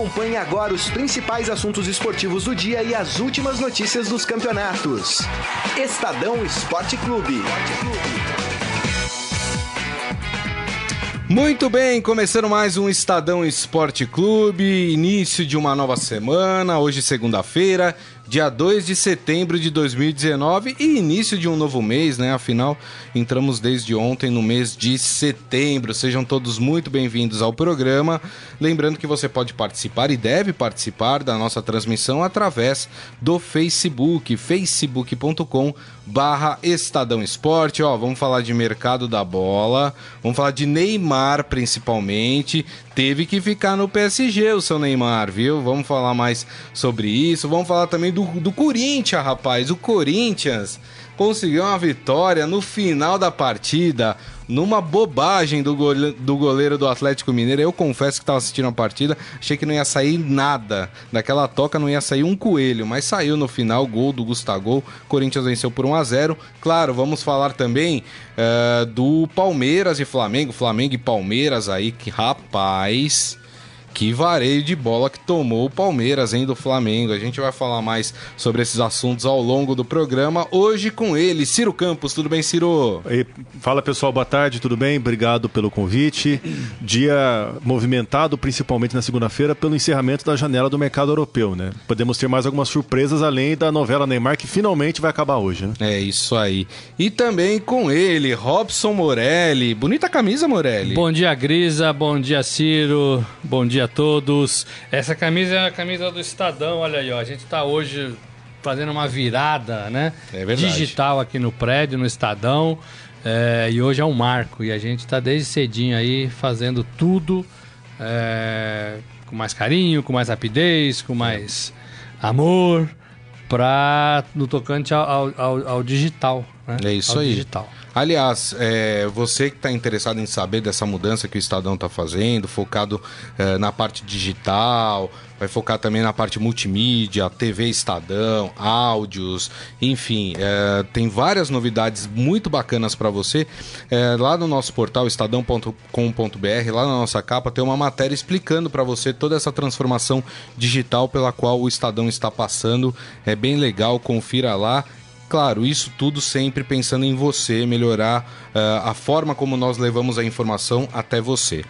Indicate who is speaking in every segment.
Speaker 1: Acompanhe agora os principais assuntos esportivos do dia e as últimas notícias dos campeonatos. Estadão Esporte Clube.
Speaker 2: Muito bem, começando mais um Estadão Esporte Clube, início de uma nova semana, hoje segunda-feira, dia 2 de setembro de 2019 e início de um novo mês, né? Afinal, entramos desde ontem no mês de setembro. Sejam todos muito bem-vindos ao programa. Lembrando que você pode participar e deve participar da nossa transmissão através do Facebook, facebook.com barra Estadão Esporte. Ó, vamos falar de mercado da bola, vamos falar de Neymar principalmente. Teve que ficar no PSG o seu Neymar, viu? Vamos falar mais sobre isso. Vamos falar também do, do Corinthians, rapaz. O Corinthians conseguiu uma vitória no final da partida numa bobagem do goleiro, do goleiro do Atlético Mineiro. Eu confesso que estava assistindo a partida, achei que não ia sair nada. Daquela toca não ia sair um coelho, mas saiu no final, gol do Gustavo. Corinthians venceu por 1 a 0 Claro, vamos falar também uh, do Palmeiras e Flamengo. Flamengo e Palmeiras aí, que rapaz. Que vareio de bola que tomou o Palmeiras, hein, do Flamengo. A gente vai falar mais sobre esses assuntos ao longo do programa. Hoje com ele, Ciro Campos. Tudo bem, Ciro?
Speaker 3: E, fala pessoal, boa tarde, tudo bem? Obrigado pelo convite. Dia movimentado, principalmente na segunda-feira, pelo encerramento da janela do mercado europeu, né? Podemos ter mais algumas surpresas além da novela Neymar, que finalmente vai acabar hoje, né?
Speaker 2: É isso aí. E também com ele, Robson Morelli. Bonita camisa, Morelli.
Speaker 4: Bom dia, Grisa. Bom dia, Ciro. Bom dia dia a todos. Essa camisa é a camisa do Estadão, olha aí, ó. A gente está hoje fazendo uma virada, né?
Speaker 2: É.
Speaker 4: Digital aqui no prédio, no Estadão. É, e hoje é um marco. E a gente está desde cedinho aí fazendo tudo é, com mais carinho, com mais rapidez, com mais amor, para no tocante ao, ao, ao digital. Né?
Speaker 2: É isso
Speaker 4: ao
Speaker 2: aí.
Speaker 4: Digital.
Speaker 2: Aliás, é, você que está interessado em saber dessa mudança que o Estadão está fazendo, focado é, na parte digital, vai focar também na parte multimídia, TV Estadão, áudios, enfim, é, tem várias novidades muito bacanas para você. É, lá no nosso portal estadão.com.br, lá na nossa capa, tem uma matéria explicando para você toda essa transformação digital pela qual o Estadão está passando. É bem legal, confira lá. Claro, isso tudo sempre pensando em você, melhorar uh, a forma como nós levamos a informação até você.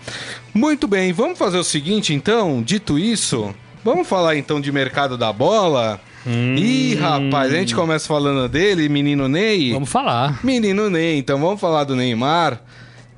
Speaker 2: Muito bem, vamos fazer o seguinte então, dito isso, vamos falar então de mercado da bola. Hum. Ih, rapaz, a gente começa falando dele, menino Ney.
Speaker 4: Vamos falar.
Speaker 2: Menino Ney, então vamos falar do Neymar.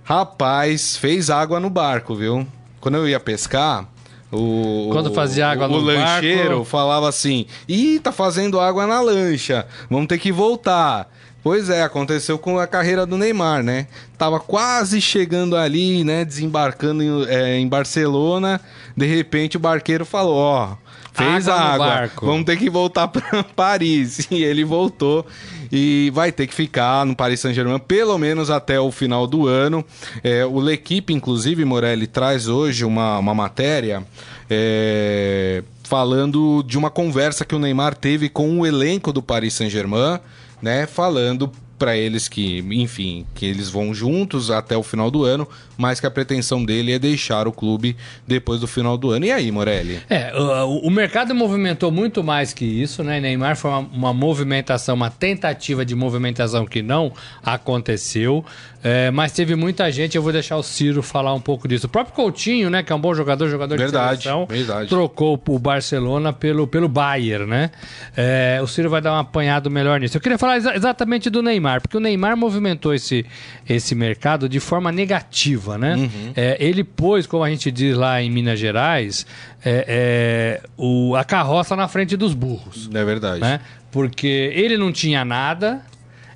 Speaker 2: Rapaz, fez água no barco, viu? Quando eu ia pescar, o,
Speaker 4: Quando fazia água
Speaker 2: o,
Speaker 4: no
Speaker 2: o lancheiro
Speaker 4: barco...
Speaker 2: falava assim: Ih, tá fazendo água na lancha, vamos ter que voltar. Pois é, aconteceu com a carreira do Neymar, né? Tava quase chegando ali, né? Desembarcando em, é, em Barcelona. De repente o barqueiro falou: Ó, fez
Speaker 4: Água
Speaker 2: água, vamos ter que voltar para Paris. E ele voltou e vai ter que ficar no Paris Saint-Germain pelo menos até o final do ano. É, o L'Equipe, inclusive, Morelli, traz hoje uma, uma matéria é, falando de uma conversa que o Neymar teve com o elenco do Paris Saint-Germain, né? Falando para eles que, enfim, que eles vão juntos até o final do ano, mas que a pretensão dele é deixar o clube depois do final do ano. E aí, Morelli?
Speaker 4: É, o, o mercado movimentou muito mais que isso, né? Neymar foi uma, uma movimentação, uma tentativa de movimentação que não aconteceu. É, mas teve muita gente, eu vou deixar o Ciro falar um pouco disso. O próprio Coutinho, né, que é um bom jogador, jogador
Speaker 2: verdade,
Speaker 4: de seleção,
Speaker 2: verdade.
Speaker 4: trocou o Barcelona pelo, pelo Bayern, né? É, o Ciro vai dar um apanhado melhor nisso. Eu queria falar exa exatamente do Neymar, porque o Neymar movimentou esse, esse mercado de forma negativa, né? Uhum. É, ele pôs, como a gente diz lá em Minas Gerais, é, é, o, a carroça na frente dos burros.
Speaker 2: É verdade.
Speaker 4: Né? Porque ele não tinha nada,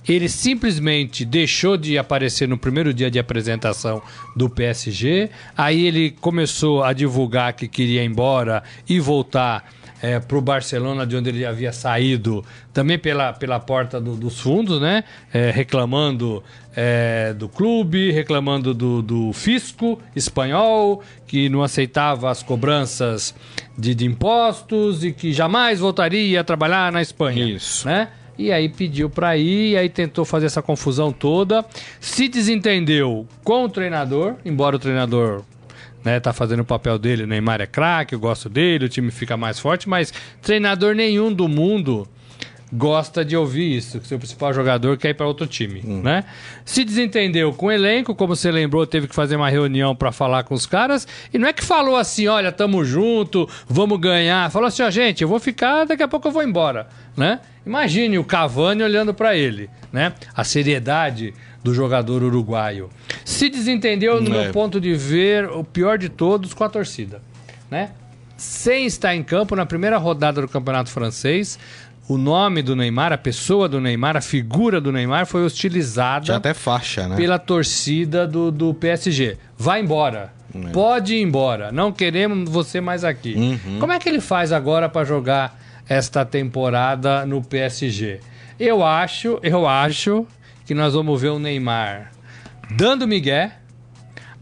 Speaker 4: ele simplesmente deixou de aparecer no primeiro dia de apresentação do PSG. Aí ele começou a divulgar que queria ir embora e voltar é, para o Barcelona, de onde ele havia saído, também pela, pela porta do, dos fundos, né? É, reclamando é, do clube, reclamando do, do, fisco espanhol, que não aceitava as cobranças de, de impostos e que jamais voltaria a trabalhar na Espanha.
Speaker 2: Isso.
Speaker 4: Né? E aí pediu para ir, e aí tentou fazer essa confusão toda. Se desentendeu com o treinador, embora o treinador né, tá fazendo o papel dele, o Neymar é craque, eu gosto dele, o time fica mais forte, mas treinador nenhum do mundo gosta de ouvir isso, que seu principal jogador quer ir para outro time, né? Se desentendeu com o elenco, como você lembrou, teve que fazer uma reunião para falar com os caras, e não é que falou assim, olha, tamo junto, vamos ganhar, falou assim, ó, gente, eu vou ficar, daqui a pouco eu vou embora, né? Imagine o Cavani olhando para ele, né? A seriedade do jogador uruguaio. Se desentendeu, no
Speaker 2: É.
Speaker 4: meu ponto de ver, o pior de todos com a torcida, né? Sem estar em campo na primeira rodada do Campeonato Francês, o nome do Neymar, a pessoa do Neymar, a figura do Neymar foi hostilizada
Speaker 2: Tinha até faixa, né?
Speaker 4: pela torcida do, do PSG. Vai embora. Pode ir embora. Não queremos você mais aqui.
Speaker 2: Uhum.
Speaker 4: Como é que ele faz agora para jogar esta temporada no PSG? Eu acho, eu acho que nós vamos ver o Neymar dando migué,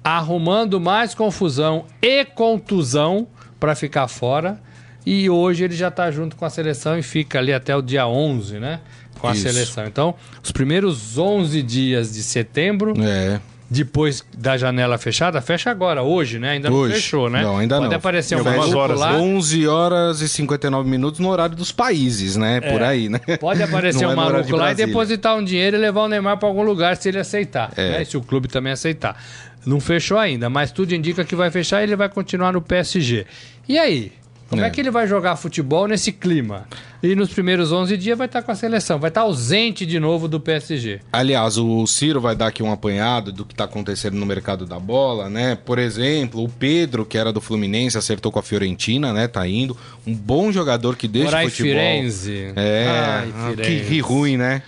Speaker 4: arrumando mais confusão e contusão para ficar fora. E hoje ele já está junto com a seleção e fica ali até o dia 11, né? Com a
Speaker 2: Isso.
Speaker 4: seleção. Então, os primeiros 11 dias de setembro,
Speaker 2: É.
Speaker 4: depois da janela fechada, fecha agora, hoje, né? Ainda
Speaker 2: Hoje.
Speaker 4: não fechou, né?
Speaker 2: Não, ainda
Speaker 4: Pode
Speaker 2: não.
Speaker 4: aparecer um
Speaker 3: Algumas
Speaker 4: maluco
Speaker 3: horas,
Speaker 4: lá.
Speaker 2: 11 horas e 59 minutos no horário dos países, né? Por aí, né?
Speaker 4: Pode aparecer
Speaker 2: Não é
Speaker 4: um
Speaker 2: horário
Speaker 4: maluco lá e depositar um dinheiro e levar o Neymar para algum lugar se ele aceitar.
Speaker 2: É.
Speaker 4: né? Se o clube também aceitar. Não fechou ainda, mas tudo indica que vai fechar e ele vai continuar no PSG. E aí? Como é.
Speaker 2: É.
Speaker 4: que ele vai jogar futebol nesse clima? E nos primeiros 11 dias vai estar com a seleção, vai estar ausente de novo do PSG.
Speaker 2: Aliás, o Ciro vai dar aqui um apanhado do que está acontecendo no mercado da bola, né? Por exemplo, o Pedro, que era do Fluminense, acertou com a Fiorentina, né? Tá indo. Um bom jogador que deixa
Speaker 4: Morar
Speaker 2: o futebol.
Speaker 4: Firenze.
Speaker 2: É,
Speaker 4: Ai,
Speaker 2: ah, que,
Speaker 4: Firenze.
Speaker 2: que ruim, né?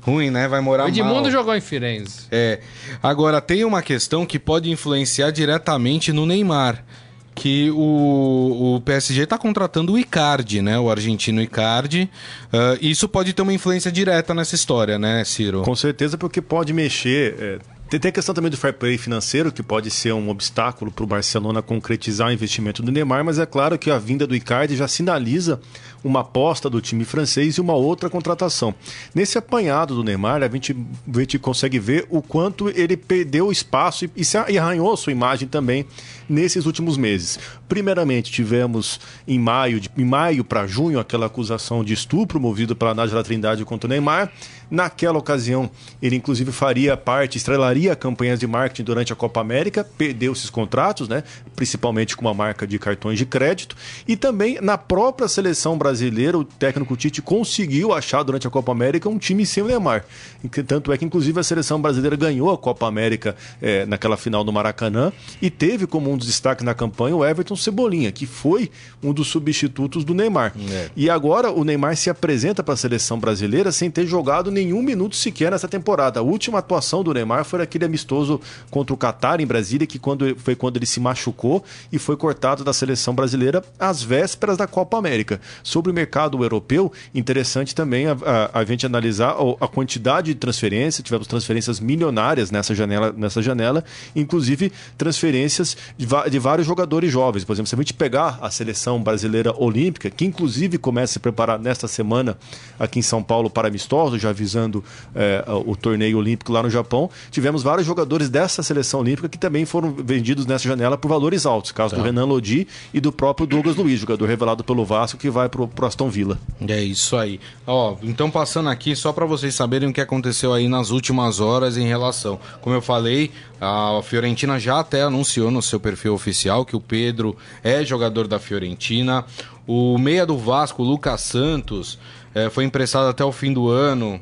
Speaker 2: Ruim, né? Vai morar
Speaker 4: O Edmundo
Speaker 2: mal.
Speaker 4: jogou em Firenze.
Speaker 2: É. Agora, tem uma questão que pode influenciar diretamente no Neymar. Que o, o PSG está contratando o Icardi, né? O argentino Icardi. Ah, isso pode ter uma influência direta nessa história, né, Ciro?
Speaker 3: Com certeza, porque pode mexer. é, tem a questão também do fair play financeiro, que pode ser um obstáculo para o Barcelona concretizar o investimento do Neymar, mas é claro que a vinda do Icardi já sinaliza uma aposta do time francês e uma outra contratação. Nesse apanhado do Neymar, a gente, a gente consegue ver o quanto ele perdeu espaço e, e, se, arranhou sua imagem também nesses últimos meses. Primeiramente, tivemos em maio, de, em maio para junho, aquela acusação de estupro movida pela Nájila Trindade contra o Neymar. Naquela ocasião, ele inclusive faria parte, estrelaria campanhas de marketing durante a Copa América, perdeu esses contratos, né? principalmente com uma marca de cartões de crédito. E também na própria seleção brasileira, o técnico Tite conseguiu achar durante a Copa América um time sem o Neymar. Tanto é que, inclusive, a seleção brasileira ganhou a Copa América eh, naquela final do Maracanã e teve como um dos destaques na campanha o Everton Cebolinha, que foi um dos substitutos do Neymar.
Speaker 2: É.
Speaker 3: E agora o Neymar se apresenta para a seleção brasileira sem ter jogado nenhum minuto sequer nessa temporada. A última atuação do Neymar foi aquele amistoso contra o Catar em Brasília, que quando, foi quando ele se machucou e foi cortado da seleção brasileira às vésperas da Copa América. Sobre o mercado europeu, interessante também a, a- a gente analisar o- a quantidade de transferências. Tivemos transferências milionárias nessa janela, nessa janela inclusive transferências de, de vários jogadores jovens. Por exemplo, se a gente pegar a seleção brasileira olímpica, que inclusive começa a se preparar nesta semana aqui em São Paulo para amistosos, já visando eh, o torneio olímpico lá no Japão, tivemos vários jogadores dessa seleção olímpica que também foram vendidos nessa janela por valores altos. Caso do Renan Lodi e do próprio Douglas Luiz, jogador revelado pelo Vasco que vai pro, pro Aston Villa.
Speaker 2: É isso aí. Ó, então passando aqui só para vocês saberem o que aconteceu aí nas últimas horas em relação. Como eu falei, a Fiorentina já até anunciou no seu perfil oficial que o Pedro é jogador da Fiorentina. O meia do Vasco, Lucas Santos, eh, foi emprestado até o fim do ano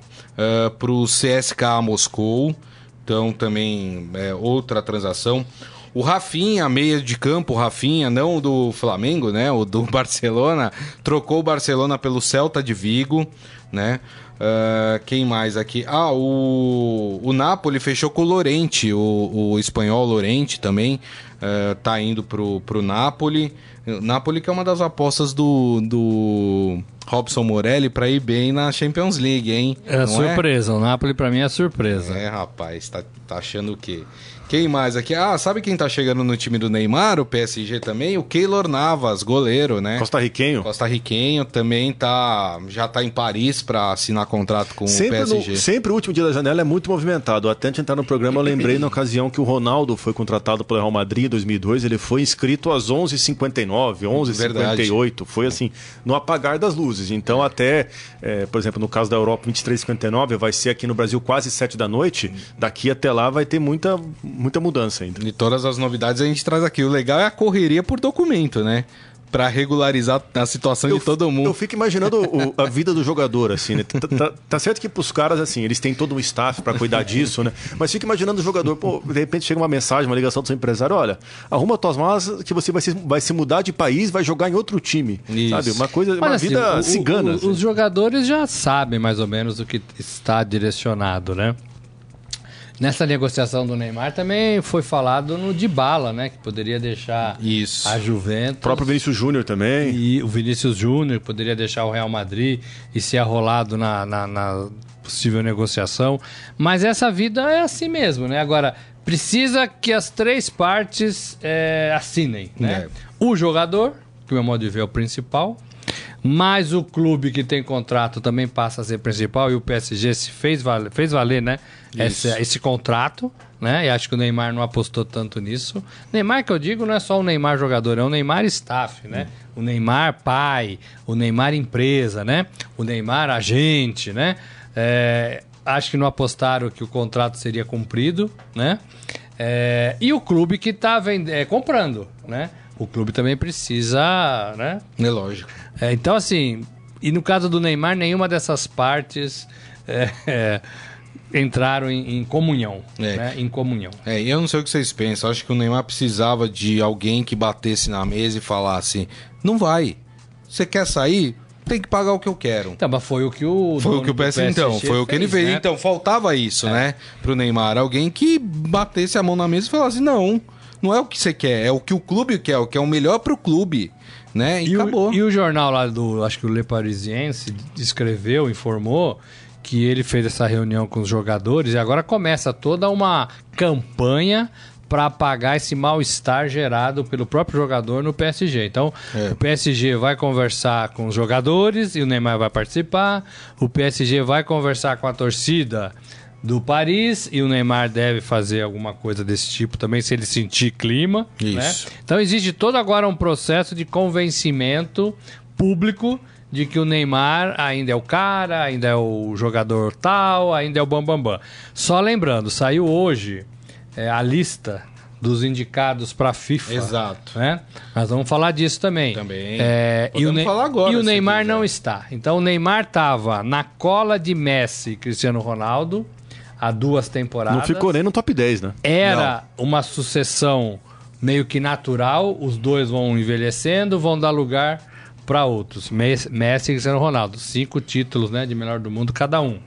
Speaker 2: para o CSKA Moscou. Então também é outra transação. O Rafinha, meia de campo, o Rafinha, não o do Flamengo, né? O do Barcelona, trocou o Barcelona pelo Celta de Vigo, né? Ah, quem mais aqui? Ah, o, o Napoli fechou com o Lorente, o, o espanhol Lorente também ah, tá indo pro, pro Napoli. Napoli que é uma das apostas do, do, Robson Morelli para ir bem na Champions League, hein?
Speaker 4: É
Speaker 2: Não
Speaker 4: surpresa, o Napoli pra mim é surpresa.
Speaker 2: É, rapaz, tá, tá achando o quê? Quem mais aqui? Ah, sabe quem tá chegando no time do Neymar, o PSG também? O Keylor Navas, goleiro, né?
Speaker 3: Costa Riquenho.
Speaker 2: Costa Riquenho também tá já tá em Paris para assinar contrato com
Speaker 3: Sempre,
Speaker 2: o PSG.
Speaker 3: no, sempre o último dia da janela é muito movimentado. Até antes de entrar no programa, eu lembrei na ocasião que o Ronaldo foi contratado pelo Real Madrid em 2002. Ele foi inscrito às 11h59, 11h58. Foi assim, no apagar das luzes. Então, até, é, por exemplo, no caso da Europa, 23h59, vai ser aqui no Brasil quase 7 da noite. Daqui até lá vai ter muita, muita mudança ainda.
Speaker 2: E todas as novidades a gente traz aqui. O legal é a correria por documento, né? Pra regularizar a situação de todo mundo.
Speaker 3: Eu fico imaginando o- a vida do jogador, assim, né? Tá, tá- tá certo que pros caras, assim, eles têm todo um staff pra cuidar disso, né? Mas fica imaginando o jogador, pô, de repente chega uma mensagem, uma ligação do seu empresário, olha, arruma tuas malas que você vai se, vai se mudar de país, vai jogar em outro time.
Speaker 2: Isso.
Speaker 3: Sabe? Uma coisa, uma
Speaker 4: Mas, assim,
Speaker 3: vida
Speaker 4: o-
Speaker 3: cigana.
Speaker 4: o-
Speaker 3: assim.
Speaker 4: os jogadores já sabem mais ou menos o que está direcionado, né? Nessa negociação do Neymar também foi falado no Dybala, né? Que poderia deixar
Speaker 2: Isso.
Speaker 4: a Juventus.
Speaker 3: O próprio Vinícius Júnior também.
Speaker 4: E o Vinícius Júnior poderia deixar o Real Madrid e ser arrolado na, na- na possível negociação. Mas essa vida é assim mesmo, né? Agora, precisa que as três partes é, assinem, né?
Speaker 2: É.
Speaker 4: O jogador, que o meu modo de ver é o principal, mas o clube que tem contrato também passa a ser principal e o PSG se fez valer, fez valer né? Esse, esse contrato, né? E acho que o Neymar não apostou tanto nisso. Neymar, que eu digo, não é só o Neymar jogador, é o Neymar staff, né? O Neymar pai, o Neymar empresa, né? O Neymar agente, né? É, acho que não apostaram que o contrato seria cumprido, né? É, e o clube que está é, comprando, né? O clube também precisa, né?
Speaker 2: É lógico.
Speaker 4: É, então, assim, e no caso do Neymar, nenhuma dessas partes é, é, entraram em, em comunhão.
Speaker 2: É.
Speaker 4: Né? Em comunhão.
Speaker 2: É, eu não sei o que vocês pensam. Acho que o Neymar precisava de alguém que batesse na mesa e falasse: não vai. Você quer sair? Tem que pagar o que eu quero.
Speaker 4: Então, mas foi o que o.
Speaker 2: Foi o que o PSG, então, foi o que ele fez.
Speaker 4: né?
Speaker 2: Então, faltava isso, né? Pro Neymar. Alguém que batesse a mão na mesa e falasse: não, não é o que você quer, é o que o clube quer, o que é o melhor pro clube. Né? E,
Speaker 4: E
Speaker 2: acabou.
Speaker 4: o, e o jornal lá do, acho que o Le Parisiense, escreveu, informou que ele fez essa reunião com os jogadores e agora começa toda uma campanha para apagar esse mal-estar gerado pelo próprio jogador no PSG. Então,
Speaker 2: É.
Speaker 4: o PSG vai conversar com os jogadores e o Neymar vai participar. O PSG vai conversar com a torcida do Paris e o Neymar deve fazer alguma coisa desse tipo também se ele sentir clima, né?
Speaker 2: Isso.
Speaker 4: Então existe todo agora um processo de convencimento público de que o Neymar ainda é o cara, ainda é o jogador tal, ainda é o bambambam. Bam, bam. Só lembrando, saiu hoje é, a lista dos indicados para a FIFA.
Speaker 2: Exato.
Speaker 4: Né? Nós vamos falar disso também.
Speaker 2: Também.
Speaker 4: É, e o, Ne-
Speaker 2: falar agora,
Speaker 4: e o Neymar não está. Então o Neymar estava na cola de Messi e Cristiano Ronaldo há duas temporadas
Speaker 3: Não ficou nem no top 10, né?
Speaker 4: era uma sucessão meio que natural, os dois vão envelhecendo, vão dar lugar para outros. Messi Messi e Cristiano Ronaldo, cinco títulos, né, de melhor do mundo cada um.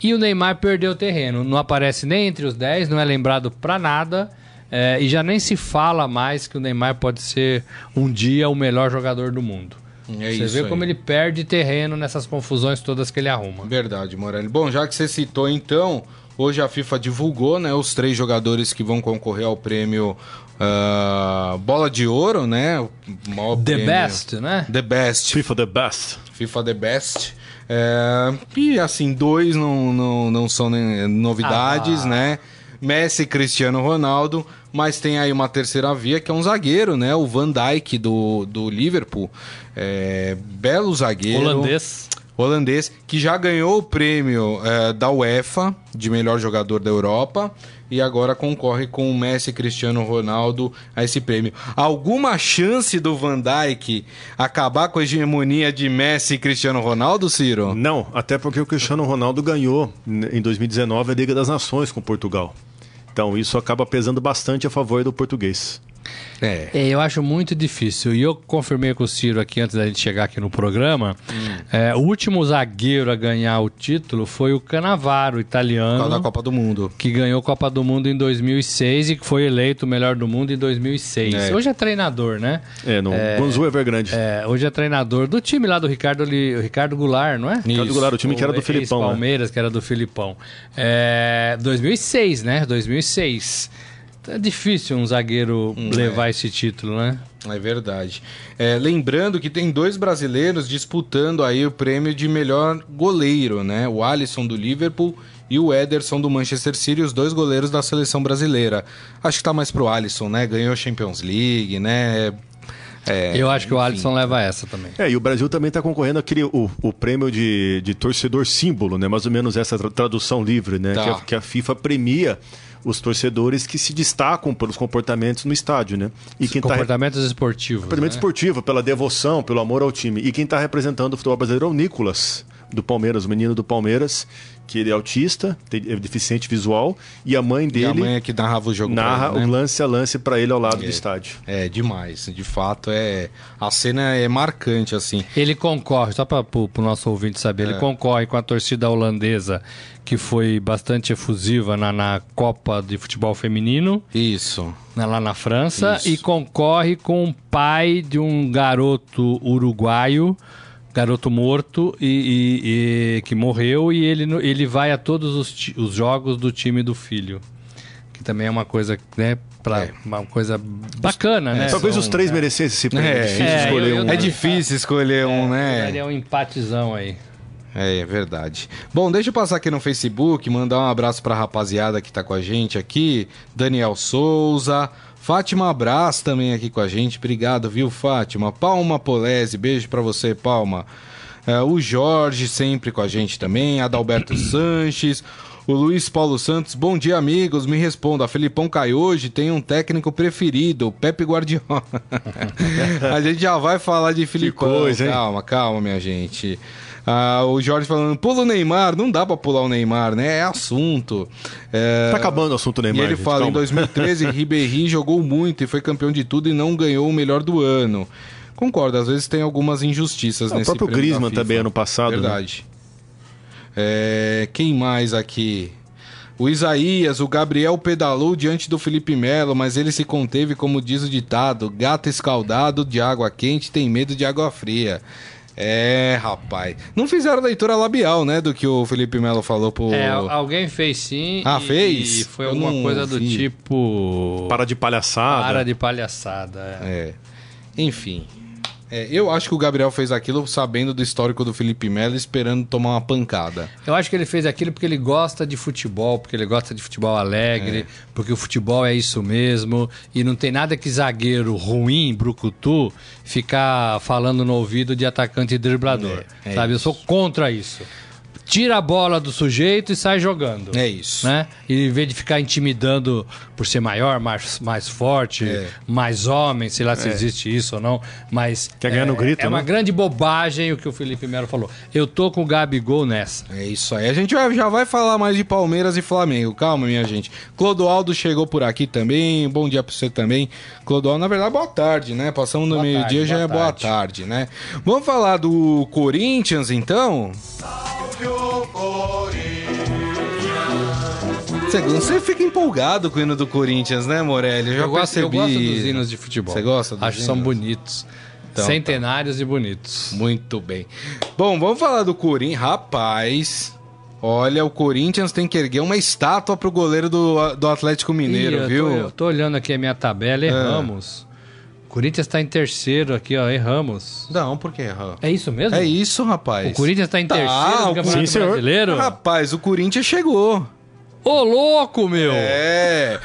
Speaker 4: E o Neymar perdeu terreno, não aparece nem entre os 10, não é lembrado para nada. é, e já nem se fala mais que o Neymar pode ser um dia o melhor jogador do mundo.
Speaker 2: É
Speaker 4: Você
Speaker 2: isso
Speaker 4: vê
Speaker 2: aí.
Speaker 4: como ele perde terreno nessas confusões todas que ele arruma.
Speaker 2: Verdade, Morelli. Bom, já que você citou então, hoje a FIFA divulgou né, os três jogadores que vão concorrer ao prêmio ah, Bola de Ouro, né? O maior
Speaker 4: The
Speaker 2: prêmio-
Speaker 4: best, né?
Speaker 2: The Best.
Speaker 3: FIFA the best.
Speaker 2: FIFA The Best. É, e assim, dois não, não, não são novidades,
Speaker 4: Ah.
Speaker 2: né? Messi e Cristiano Ronaldo, mas tem aí uma terceira via que é um zagueiro, né? O Van Dijk do, do Liverpool. É, belo zagueiro.
Speaker 4: Holandês.
Speaker 2: Holandês, que já ganhou o prêmio é, da UEFA de melhor jogador da Europa e agora concorre com o Messi e Cristiano Ronaldo a esse prêmio. Alguma chance do Van Dijk acabar com a hegemonia de Messi e Cristiano Ronaldo, Ciro?
Speaker 3: Não, até porque o Cristiano Ronaldo ganhou n- em 2019 a Liga das Nações com Portugal. Então isso acaba pesando bastante a favor do português.
Speaker 2: É.
Speaker 4: É, eu acho muito difícil. E eu confirmei com o Ciro aqui antes da gente chegar aqui no programa.
Speaker 2: Hum.
Speaker 4: é, o último zagueiro a ganhar o título foi o Canavaro, italiano.
Speaker 2: da Copa do Mundo.
Speaker 4: que ganhou a Copa do Mundo em 2006 e que foi eleito o melhor do mundo em 2006.
Speaker 2: É.
Speaker 4: Hoje é treinador, né?
Speaker 3: É, no Guangzhou Evergrande.
Speaker 4: É, hoje é treinador do time lá do Ricardo, o Ricardo Goulart, não é?
Speaker 3: Ricardo
Speaker 2: Isso.
Speaker 3: Goulart, o time que era do Filipão. né?
Speaker 4: Palmeiras, que era do Filipão. É, 2006, né? 2006. É difícil um zagueiro levar esse título, né?
Speaker 2: É verdade. É, lembrando que tem dois brasileiros disputando aí o prêmio de melhor goleiro, né? O Alisson do Liverpool e o Ederson do Manchester City, os dois goleiros da seleção brasileira. Acho que tá mais pro Alisson, né? Ganhou a Champions League, né? É,
Speaker 4: Eu acho que o
Speaker 2: enfim.
Speaker 4: Alisson leva essa também.
Speaker 3: É, e o Brasil também está concorrendo aquele o, o prêmio de, de torcedor símbolo, né? Mais ou menos essa tra- tradução livre, né?
Speaker 2: Tá.
Speaker 3: Que, a, que a FIFA premia os torcedores que se destacam pelos comportamentos no estádio, né? E quem está
Speaker 4: Comportamentos esportivos.
Speaker 3: comportamento
Speaker 4: né?
Speaker 3: esportivo, pela devoção, pelo amor ao time. E quem está representando o futebol brasileiro é o Nicolas, do Palmeiras, o menino do Palmeiras, que ele é autista, tem, é deficiente visual, e a mãe
Speaker 2: E
Speaker 3: dele
Speaker 2: a mãe é que narrava o jogo
Speaker 3: narra
Speaker 2: ele, né?
Speaker 3: o lance a lance para ele ao lado do
Speaker 2: É.
Speaker 3: estádio.
Speaker 2: É, demais. De fato, é a cena é marcante, assim.
Speaker 4: Ele concorre, só para o nosso ouvinte saber,
Speaker 2: É.
Speaker 4: ele concorre com a torcida holandesa, que foi bastante efusiva na, na Copa de Futebol Feminino,
Speaker 2: Isso.
Speaker 4: na- lá na França,
Speaker 2: Isso.
Speaker 4: e concorre com o pai de um garoto uruguaio, garoto morto, e, e- e- que morreu, e ele, ele vai a todos os, os jogos do time do filho. Que também é uma coisa, né? Pra,
Speaker 2: É.
Speaker 4: Uma coisa bacana, né?
Speaker 3: Talvez
Speaker 4: São-
Speaker 3: os três merecessem esse prêmio.
Speaker 2: É,
Speaker 3: É, difícil
Speaker 4: é,
Speaker 3: escolher
Speaker 4: eu- eu
Speaker 3: um.
Speaker 2: É difícil escolher um, né?
Speaker 4: daria um empatezão aí.
Speaker 2: É, é verdade. Bom, deixa eu passar aqui no Facebook, mandar um abraço pra rapaziada que tá com a gente aqui. Daniel Souza. Fátima Brás também aqui com a gente. Obrigado, viu, Fátima? Palma Polese, beijo pra você, Palma. É, o Jorge sempre com a gente também. Adalberto Sanches. O Luiz Paulo Santos, bom dia, amigos. Me responda. Felipão cai hoje, tem um técnico preferido, o Pepe Guardiola. a gente já vai falar de
Speaker 3: coisa, hein?
Speaker 2: Calma, calma, minha gente. Ah, o Jorge falando, pula o Neymar. Não dá pra pular o Neymar, né? É assunto. É...
Speaker 3: Tá acabando o assunto
Speaker 2: E
Speaker 3: Neymar.
Speaker 2: ele
Speaker 3: gente,
Speaker 2: fala, em
Speaker 3: calma.
Speaker 2: 2013, Ribéry jogou muito e foi campeão de tudo e não ganhou o melhor do ano. Concordo, às vezes tem algumas injustiças
Speaker 3: Ah, o
Speaker 2: nesse
Speaker 3: próprio
Speaker 2: prêmio da
Speaker 3: Griezmann também, ano passado, né?
Speaker 2: Verdade. É, quem mais aqui? O Isaías, o Gabriel pedalou diante do Felipe Melo, mas ele se conteve, como diz o ditado: gato escaldado de água quente tem medo de água fria. É, rapaz. Não fizeram leitura labial, né, do que o Felipe Melo falou pro.
Speaker 4: É, alguém fez sim.
Speaker 2: Ah,
Speaker 4: e-
Speaker 2: fez?
Speaker 4: E foi alguma
Speaker 2: não
Speaker 4: coisa do
Speaker 2: vi.
Speaker 4: tipo.
Speaker 3: Para de palhaçada.
Speaker 4: Para de palhaçada. é.
Speaker 2: É. Enfim. É, eu acho que o Gabriel fez aquilo sabendo do histórico do Felipe Melo, esperando tomar uma pancada.
Speaker 4: Eu acho que ele fez aquilo porque ele gosta de futebol, porque ele gosta de futebol alegre, porque o futebol é isso mesmo. E não tem nada que zagueiro ruim, brucutu, ficar falando no ouvido de atacante e driblador.
Speaker 2: É, é
Speaker 4: sabe? Eu sou contra isso. Tira a bola do sujeito e sai jogando.
Speaker 2: É isso.
Speaker 4: né? E em vez de ficar intimidando por ser maior, mais, mais forte,
Speaker 2: É.
Speaker 4: mais homem, sei lá se existe isso ou não, mas
Speaker 3: Quer ganhar
Speaker 4: é,
Speaker 3: no grito,
Speaker 4: é uma
Speaker 3: né?
Speaker 4: grande bobagem o que o Felipe Melo falou. Eu tô com o Gabigol nessa.
Speaker 2: É isso aí. A gente já vai falar mais de Palmeiras e Flamengo. Calma, minha gente. Clodoaldo chegou por aqui também. Bom dia pra você também. Clodoaldo, na verdade, boa tarde, né? Passamos do
Speaker 4: Boa
Speaker 2: meio-dia,
Speaker 4: tarde,
Speaker 2: já
Speaker 4: boa
Speaker 2: é boa
Speaker 4: tarde.
Speaker 2: tarde, né? Vamos falar do Corinthians, então? Você, você fica empolgado com o hino do Corinthians, né, Morelli? Eu já
Speaker 4: Eu gosto, eu gosto dos hinos de futebol.
Speaker 2: Você gosta dos
Speaker 4: Acho que são bonitos.
Speaker 2: Então,
Speaker 4: Centenários e bonitos.
Speaker 2: Muito bem. Bom, vamos falar do Corinthians. Rapaz, olha, o Corinthians tem que erguer uma estátua pro goleiro do, do Atlético Mineiro,
Speaker 4: Ih, eu
Speaker 2: viu?
Speaker 4: Tô, eu tô olhando aqui a minha tabela, erramos. Corinthians tá em terceiro aqui, ó, erramos.
Speaker 2: Não, por quê? Ra?
Speaker 4: É isso mesmo?
Speaker 2: É isso, rapaz.
Speaker 4: O Corinthians tá em
Speaker 2: Tá,
Speaker 4: terceiro
Speaker 2: o
Speaker 4: do Campeonato
Speaker 3: Sim, senhor.
Speaker 4: Brasileiro?
Speaker 2: Rapaz, o Corinthians chegou.
Speaker 4: Ô, louco, meu!
Speaker 2: É.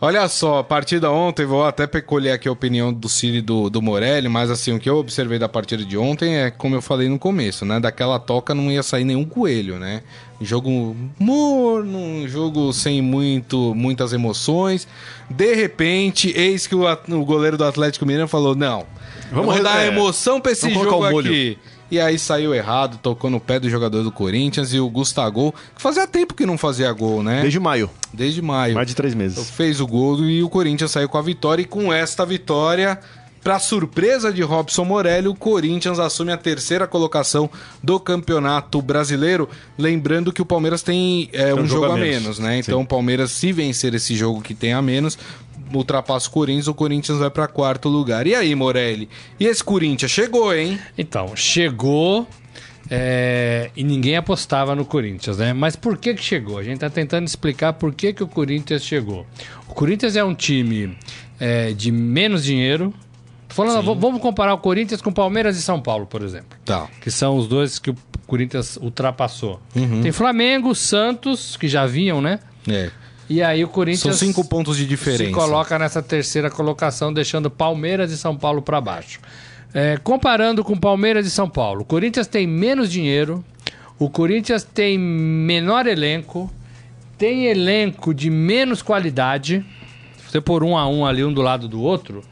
Speaker 2: Olha só, a partida ontem, vou até colher aqui a opinião do Ciro e do, do Morelli, mas assim, o que eu observei da partida de ontem é, como eu falei no começo, né? Daquela toca não ia sair nenhum coelho, né? Jogo morno, um jogo sem muito, muitas emoções. De repente, eis que o, o goleiro do Atlético Mineiro falou: não,
Speaker 3: Vamos
Speaker 2: dar
Speaker 3: é,
Speaker 2: emoção pra esse jogo
Speaker 3: o molho."
Speaker 2: aqui. E aí saiu errado, tocou no pé do jogador do Corinthians e o Gustavo, que fazia tempo que não fazia gol, né?
Speaker 3: Desde maio.
Speaker 2: Desde maio.
Speaker 3: Mais de três meses.
Speaker 2: Fez o gol e o Corinthians saiu com a vitória. E com esta vitória, para surpresa de Robson Morelli, o Corinthians assume a terceira colocação do Campeonato Brasileiro. Lembrando que o Palmeiras tem é, um, jogo, a menos, né? Então o Palmeiras, se vencer esse jogo que tem a menos, ultrapassa o Corinthians, o Corinthians vai para quarto lugar. E aí, Morelli? E esse Corinthians chegou, hein?
Speaker 4: Então, chegou. é, e ninguém apostava no Corinthians, né? Mas por que que chegou? A gente tá tentando explicar por que que o Corinthians chegou. O Corinthians é um time é, de menos dinheiro. Tô Falando, vamos comparar o Corinthians com Palmeiras e São Paulo, por exemplo.
Speaker 2: Tá.
Speaker 4: Que são os dois que o Corinthians ultrapassou. Tem Flamengo, Santos, que já vinham, né?
Speaker 2: É.
Speaker 4: E aí o Corinthians
Speaker 2: São cinco pontos de
Speaker 4: se
Speaker 2: diferença.
Speaker 4: coloca nessa terceira colocação, deixando Palmeiras e São Paulo para baixo. É, comparando com Palmeiras e São Paulo, o Corinthians tem menos dinheiro, o Corinthians tem menor elenco, tem elenco de menos qualidade. Se você pôr um a um ali, um do lado do outro,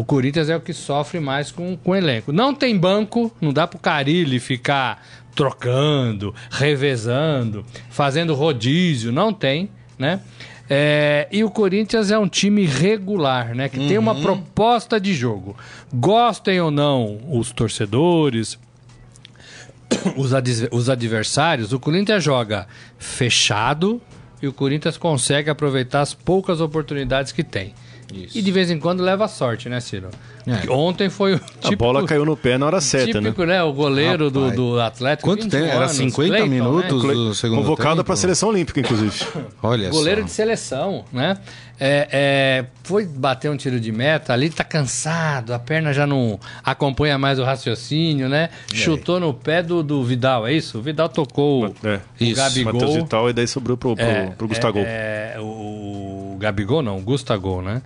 Speaker 4: o Corinthians é o que sofre mais com, com o elenco. Não tem banco, não dá pro Carilli ficar trocando, revezando, fazendo rodízio, não tem, né? É, e o Corinthians é um time regular, né? Que tem uma proposta de jogo. Gostem ou não os torcedores, os, os adversários, o Corinthians joga fechado e o Corinthians consegue aproveitar as poucas oportunidades que tem.
Speaker 2: Isso.
Speaker 4: E de vez em quando leva sorte, né, Ciro?
Speaker 2: É.
Speaker 4: Ontem foi o
Speaker 3: A
Speaker 4: típico,
Speaker 3: bola caiu no pé na hora certa, né?
Speaker 4: típico, né? O goleiro do,
Speaker 2: Rapaz.
Speaker 4: do Atlético.
Speaker 2: Quanto
Speaker 4: 21
Speaker 2: tempo? Era
Speaker 4: anos,
Speaker 2: 50
Speaker 4: Cleiton,
Speaker 2: minutos
Speaker 4: Né?
Speaker 2: do segundo
Speaker 3: Convocado
Speaker 2: tempo?
Speaker 3: para a seleção olímpica, inclusive.
Speaker 2: Olha
Speaker 4: Goleiro
Speaker 2: só.
Speaker 4: de seleção, né? É, é, foi bater um tiro de meta, ali tá cansado, a perna já não acompanha mais o raciocínio, né? Chutou no pé do, do Vidal, é isso? O Vidal tocou o-
Speaker 3: É.
Speaker 4: o
Speaker 2: Isso,
Speaker 4: Gabigol.
Speaker 3: Matheus Vital e daí sobrou pro, pro,
Speaker 4: É,
Speaker 3: pro Gustavo.
Speaker 4: É, é, o, o Gabigol não, o Gustavo, né?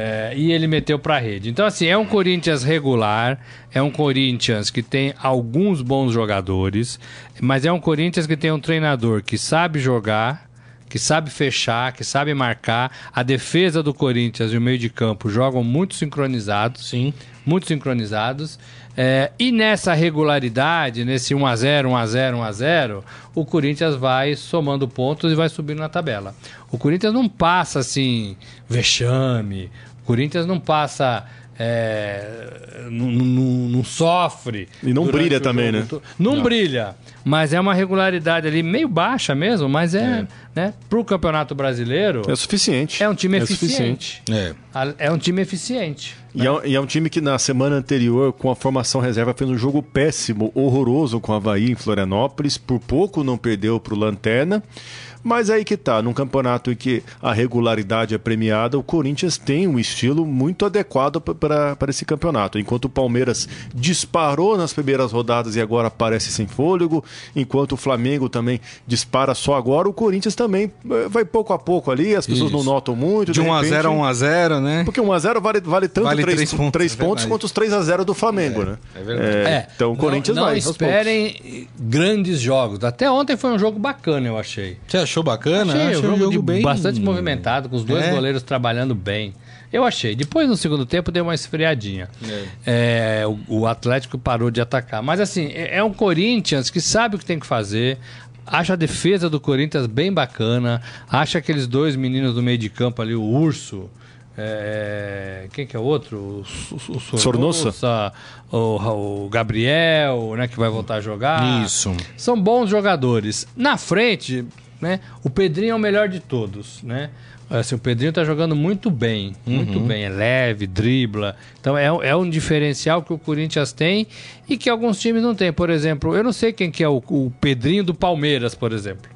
Speaker 4: É, e ele meteu pra rede. Então, assim, é um Corinthians regular, é um Corinthians que tem alguns bons jogadores, mas é um Corinthians que tem um treinador que sabe jogar, que sabe fechar, que sabe marcar. A defesa do Corinthians e o meio de campo jogam muito sincronizados.
Speaker 2: Sim.
Speaker 4: Muito sincronizados. É, e nessa regularidade, nesse 1x0, 1x0, 1x0, o Corinthians vai somando pontos e vai subindo na tabela. O Corinthians não passa assim, vexame. O Corinthians não passa. É, não, não- não sofre.
Speaker 3: E não brilha também, né?
Speaker 4: to- Não, brilha. Mas é uma regularidade ali meio baixa mesmo, mas é, né? Pro Campeonato Brasileiro,
Speaker 3: É suficiente.
Speaker 4: é um time
Speaker 3: É
Speaker 4: eficiente.
Speaker 2: É.
Speaker 4: É um time eficiente.
Speaker 3: E é, um- e é um time que na semana anterior, com a formação reserva, fez um jogo péssimo, horroroso com o Havaí em Florianópolis. Por pouco não perdeu para o Lanterna. Mas aí que tá, num campeonato em que a regularidade é premiada, o Corinthians tem um estilo muito adequado para esse campeonato. Enquanto o Palmeiras disparou nas primeiras rodadas e agora parece sem fôlego, enquanto o Flamengo também dispara só agora, o Corinthians também eh, vai pouco a pouco ali, as pessoas
Speaker 2: Isso.
Speaker 3: não notam muito.
Speaker 2: De 1 a
Speaker 3: repente-
Speaker 2: 0 a 1 a 0, né?
Speaker 3: porque 1x0 vale, vale tanto
Speaker 2: Vale
Speaker 3: 3,
Speaker 2: três pontos,
Speaker 3: três
Speaker 2: é
Speaker 3: pontos
Speaker 2: verdade.
Speaker 3: quanto os 3x0 do Flamengo, né?
Speaker 2: é verdade.
Speaker 4: É,
Speaker 3: então o Corinthians
Speaker 4: não, não
Speaker 3: vai. aos
Speaker 4: esperem grandes jogos. Até ontem foi um jogo bacana, eu achei.
Speaker 2: Você achou bacana?
Speaker 4: Achei
Speaker 2: Achei
Speaker 4: um jogo, de- bastante movimentado, com os dois
Speaker 2: É.
Speaker 4: goleiros trabalhando bem. Eu achei. Depois, no segundo tempo, deu uma esfriadinha. É, o, o Atlético parou de atacar. Mas, assim, é, é um Corinthians que sabe o que tem que fazer. Acha a defesa do Corinthians bem bacana. Acha aqueles dois meninos do meio de campo ali, o Urso. é, quem que é o outro? O, o?
Speaker 3: Sornosa,
Speaker 4: o, o Gabriel, né, que vai voltar a jogar.
Speaker 2: Isso.
Speaker 4: São bons jogadores. Na frente, né? O Pedrinho é o melhor de todos, né? Assim, o Pedrinho tá jogando muito bem, muito bem, é leve, dribla. Então é, um- é um diferencial que o Corinthians tem e que alguns times não têm. Por exemplo, eu não sei quem que é o, o Pedrinho do Palmeiras, por exemplo.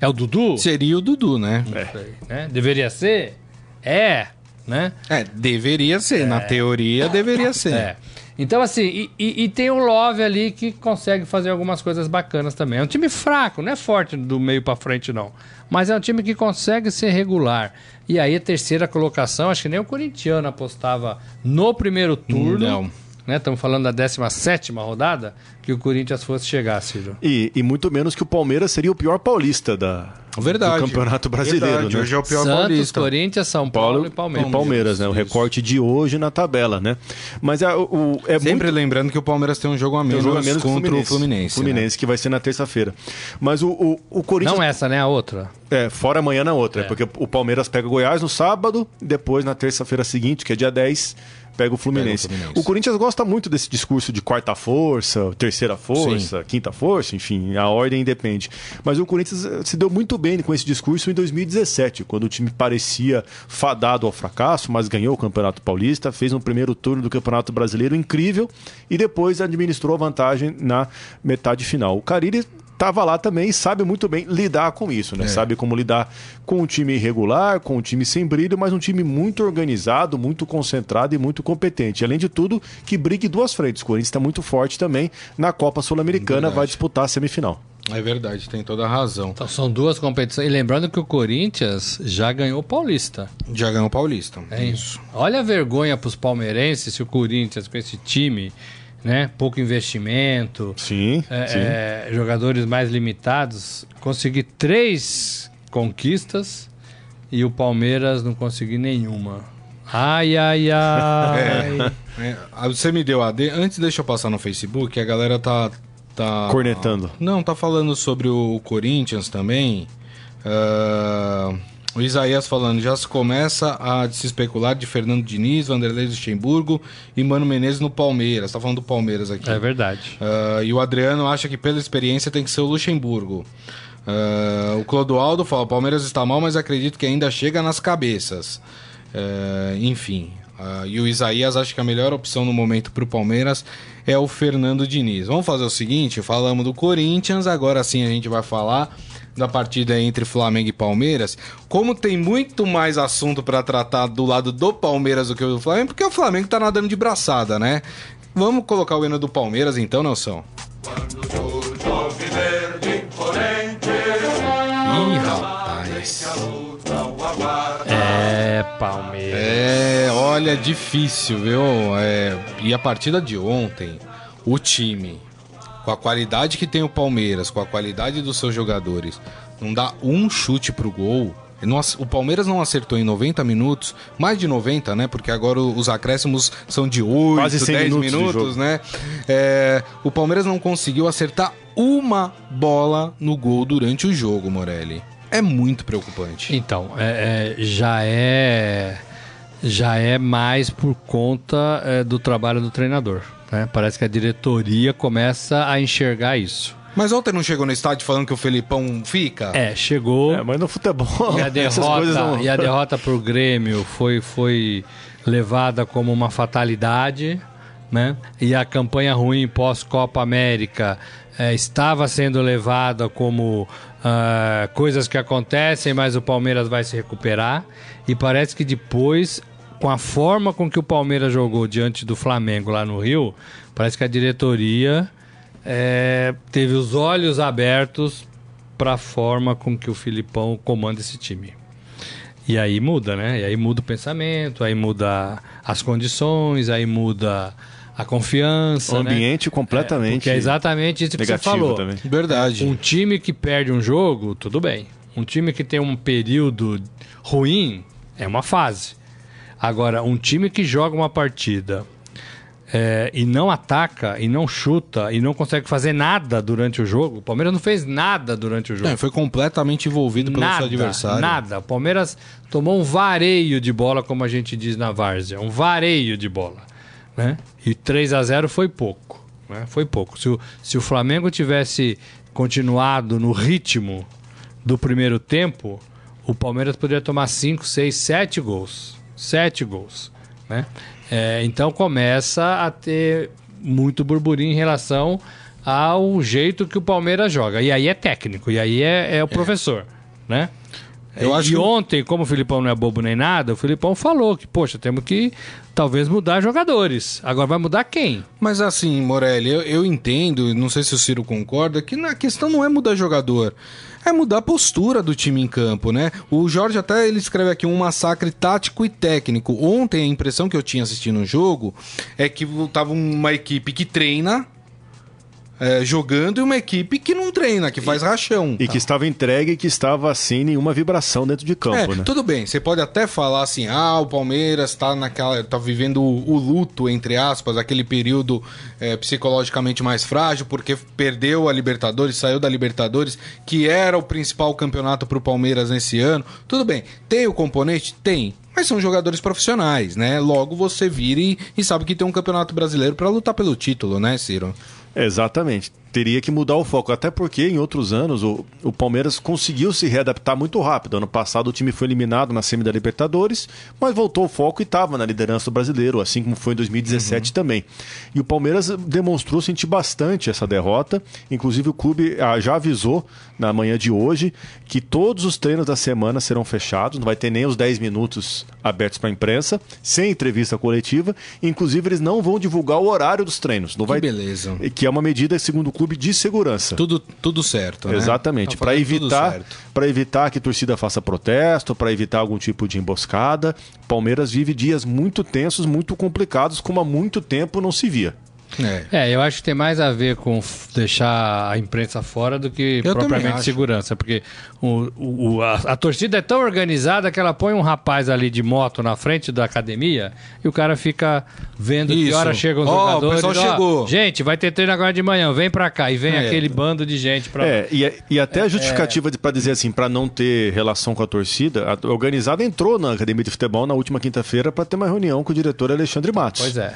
Speaker 4: É o Dudu?
Speaker 2: Seria o Dudu, né?
Speaker 4: Sei, né? Deveria ser? É, né?
Speaker 2: É, deveria ser. Na teoria, deveria ser.
Speaker 4: É. Então, assim, e, e- e tem o Love ali que consegue fazer algumas coisas bacanas também. É um time fraco, não é forte do meio pra frente, não. Mas é um time que consegue ser regular. E aí, a terceira colocação, acho que nem o corintiano apostava no primeiro turno.
Speaker 2: Não.
Speaker 4: Né? Estamos falando da 17 rodada, que o Corinthians fosse chegar, Ciro.
Speaker 3: E, e muito menos que o Palmeiras seria o pior paulista da,
Speaker 2: Verdade.
Speaker 3: do Campeonato Brasileiro.
Speaker 2: Verdade,
Speaker 3: né?
Speaker 2: Hoje é o pior
Speaker 4: Santos,
Speaker 2: paulista.
Speaker 4: Corinthians, São Paulo, e Palmeiras.
Speaker 3: E Palmeiras, né? O recorte de hoje na tabela, né? Mas é, o, é
Speaker 2: Sempre
Speaker 3: muito...
Speaker 2: lembrando que o Palmeiras tem um jogo a
Speaker 3: tem um
Speaker 2: menos,
Speaker 3: jogo a menos
Speaker 2: contra o Fluminense. né?
Speaker 3: Fluminense, que vai ser na terça-feira. Mas o, o, o Corinthians.
Speaker 4: Não essa, né? A outra.
Speaker 3: É, fora amanhã na outra.
Speaker 4: É.
Speaker 3: Porque o Palmeiras pega Goiás no sábado, depois na terça-feira seguinte, que é dia 10, pega o Fluminense.
Speaker 2: Pega o Fluminense.
Speaker 3: O Corinthians gosta muito desse discurso de quarta força, terceira força, quinta força, enfim, a ordem independe. Mas o Corinthians eh, se deu muito bem com esse discurso em 2017, quando o time parecia fadado ao fracasso, mas ganhou o Campeonato Paulista, fez um primeiro turno do Campeonato Brasileiro incrível e depois administrou a vantagem na metade final. O Carille estava lá também e sabe muito bem lidar com isso, né? Sabe como lidar com um time irregular, com um time sem brilho, mas um time muito organizado, muito concentrado e muito competente. Além de tudo, que brigue duas frentes. O Corinthians está muito forte também na Copa Sul-Americana,
Speaker 2: Verdade.
Speaker 3: vai disputar a semifinal.
Speaker 2: É verdade, tem toda a razão.
Speaker 4: Então são duas competições. E lembrando que o Corinthians já ganhou o Paulista.
Speaker 2: Já ganhou o Paulista.
Speaker 4: hein? Olha a vergonha para os palmeirenses se o Corinthians, com esse time, né? Pouco investimento,
Speaker 3: Sim,
Speaker 4: é,
Speaker 3: sim.
Speaker 4: é, jogadores mais limitados, conseguir três conquistas e o Palmeiras não conseguir nenhuma. Ai, ai, ai.
Speaker 2: É, ah, você me deu AD. Antes, deixa eu passar no Facebook, a galera tá. tá
Speaker 3: Cornetando.
Speaker 2: Não, tá falando sobre o Corinthians também. Ah, o Isaías falando, já se começa a se especular de Fernando Diniz, Vanderlei Luxemburgo e Mano Menezes no Palmeiras. Tá falando do Palmeiras aqui.
Speaker 4: É verdade.
Speaker 2: Ah, e o Adriano acha que pela experiência tem que ser o Luxemburgo. Ah, o Clodoaldo fala: o Palmeiras está mal, mas acredito que ainda chega nas cabeças. Ah, enfim. Ah, e o Isaías acha que a melhor opção no momento para o Palmeiras é o Fernando Diniz. Vamos fazer o seguinte: falamos do Corinthians, agora sim a gente vai falar da partida entre Flamengo e Palmeiras. Como tem muito mais assunto para tratar do lado do Palmeiras do que do Flamengo, porque o Flamengo tá nadando de braçada, né? Vamos colocar o hino do Palmeiras então, Nelson? Ih,
Speaker 4: É, Palmeiras.
Speaker 2: É, olha, difícil, viu? É, e a partida de ontem, o time, com a qualidade que tem o Palmeiras, com a qualidade dos seus jogadores, não dá um chute pro gol. O Palmeiras não acertou em 90 minutos, mais de 90, né? Porque agora os acréscimos são de 8,
Speaker 3: Quase 100
Speaker 2: 10
Speaker 3: minutos
Speaker 2: minutos, né? É, o Palmeiras não conseguiu acertar uma bola no gol durante o jogo, Morelli. É muito preocupante.
Speaker 4: Então, é- é, já é já é mais por conta é, do trabalho do treinador. né? Parece que a diretoria começa a enxergar isso.
Speaker 2: Mas ontem não chegou no estádio falando que o Felipão fica?
Speaker 4: É, chegou
Speaker 3: É, mas no futebol,
Speaker 4: e a derrota
Speaker 3: não...
Speaker 4: e a derrota pro Grêmio foi foi levada como uma fatalidade, né? E a campanha ruim pós Copa América é, estava sendo levada como ah, coisas que acontecem, mas o Palmeiras vai se recuperar. E parece que depois, com a forma com que o Palmeiras jogou diante do Flamengo lá no Rio, parece que a diretoria é, teve os olhos abertos para a forma com que o Filipão comanda esse time. E aí muda, né? E aí muda o pensamento, aí muda as condições, aí muda a confiança.
Speaker 3: O
Speaker 4: né?
Speaker 3: ambiente completamente
Speaker 4: É, porque é exatamente isso que você falou.
Speaker 3: também.
Speaker 2: Verdade.
Speaker 4: Um time que perde um jogo, tudo bem. Um time que tem um período ruim, é uma fase. Agora, um time que joga uma partida é, e não ataca, e não chuta, e não consegue fazer nada durante o jogo, o Palmeiras não fez nada durante o jogo.
Speaker 2: É, foi completamente envolvido pelo
Speaker 4: nada,
Speaker 2: seu adversário.
Speaker 4: Nada. O Palmeiras tomou um vareio de bola, como a gente diz na várzea. Um vareio de bola. Né? E 3 a 0 foi pouco. Né? Foi pouco. Se o, se o Flamengo tivesse continuado no ritmo do primeiro tempo, o Palmeiras poderia tomar 5, 6, 7 gols. 7 gols. Né? É, então começa a ter muito burburinho em relação ao jeito que o Palmeiras joga. E aí é técnico, e aí é, é o professor, né?
Speaker 2: Eu acho
Speaker 4: e
Speaker 2: que-
Speaker 4: ontem, como o Filipão não é bobo nem nada, o Filipão falou que, poxa, temos que talvez mudar jogadores. Agora vai mudar quem?
Speaker 2: Mas assim, Morelli, eu, eu entendo, não sei se o Ciro concorda, que na questão não é mudar jogador. É mudar a postura do time em campo, né? O Jorge até ele escreve aqui um massacre tático e técnico. Ontem a impressão que eu tinha assistindo o jogo é que tava uma equipe que treina, é, jogando e uma equipe que não treina, que faz rachão.
Speaker 3: E que estava entregue e que estava sem nenhuma vibração dentro de campo,
Speaker 2: É,
Speaker 3: né?
Speaker 2: tudo bem, você pode até falar assim, ah, o Palmeiras tá naquela. tá vivendo o, o luto, entre aspas, aquele período é, psicologicamente mais frágil, porque perdeu a Libertadores, saiu da Libertadores, que era o principal campeonato pro Palmeiras nesse ano. Tudo bem, tem o componente? Tem. Mas são jogadores profissionais, né? Logo você vira e, e sabe que tem um campeonato brasileiro pra lutar pelo título, né, Ciro?
Speaker 3: Exatamente. Teria que mudar o foco, até porque em outros anos o, o Palmeiras conseguiu se readaptar muito rápido. Ano passado o time foi eliminado na semi da Libertadores, mas voltou o foco e estava na liderança do brasileiro, assim como foi em 2017 também. E o Palmeiras demonstrou sentir bastante essa derrota. Inclusive o clube ah, já avisou na manhã de hoje que todos os treinos da semana serão fechados, não vai ter nem os 10 minutos abertos para a imprensa, sem entrevista coletiva. Inclusive eles não vão divulgar o horário dos treinos. Não vai
Speaker 2: beleza.
Speaker 3: que é uma medida, segundo o clube, de segurança.
Speaker 2: Tudo, tudo certo, né?
Speaker 3: Exatamente, para evitar, para evitar que a torcida faça protesto, para evitar algum tipo de emboscada. Palmeiras vive dias muito tensos, muito complicados, como há muito tempo não se via.
Speaker 2: É.
Speaker 4: É, eu acho que tem mais a ver com deixar a imprensa fora do que
Speaker 2: Eu
Speaker 4: propriamente segurança. Porque o, o- o- a, a torcida é tão organizada que ela põe um rapaz ali de moto na frente da academia e o cara fica vendo que
Speaker 2: Isso.
Speaker 4: hora chegam os
Speaker 2: Ó, o
Speaker 4: jogadores.
Speaker 2: pessoal
Speaker 4: ó,
Speaker 2: chegou.
Speaker 4: Gente, vai ter treino agora de manhã, vem pra cá. E vem
Speaker 2: É.
Speaker 4: aquele bando de gente pra.
Speaker 3: É, e, e até a justificativa para dizer assim, para não ter relação com a torcida, a organizada entrou na academia de futebol na última quinta-feira para ter uma reunião com o diretor Alexandre Matos.
Speaker 4: Pois é.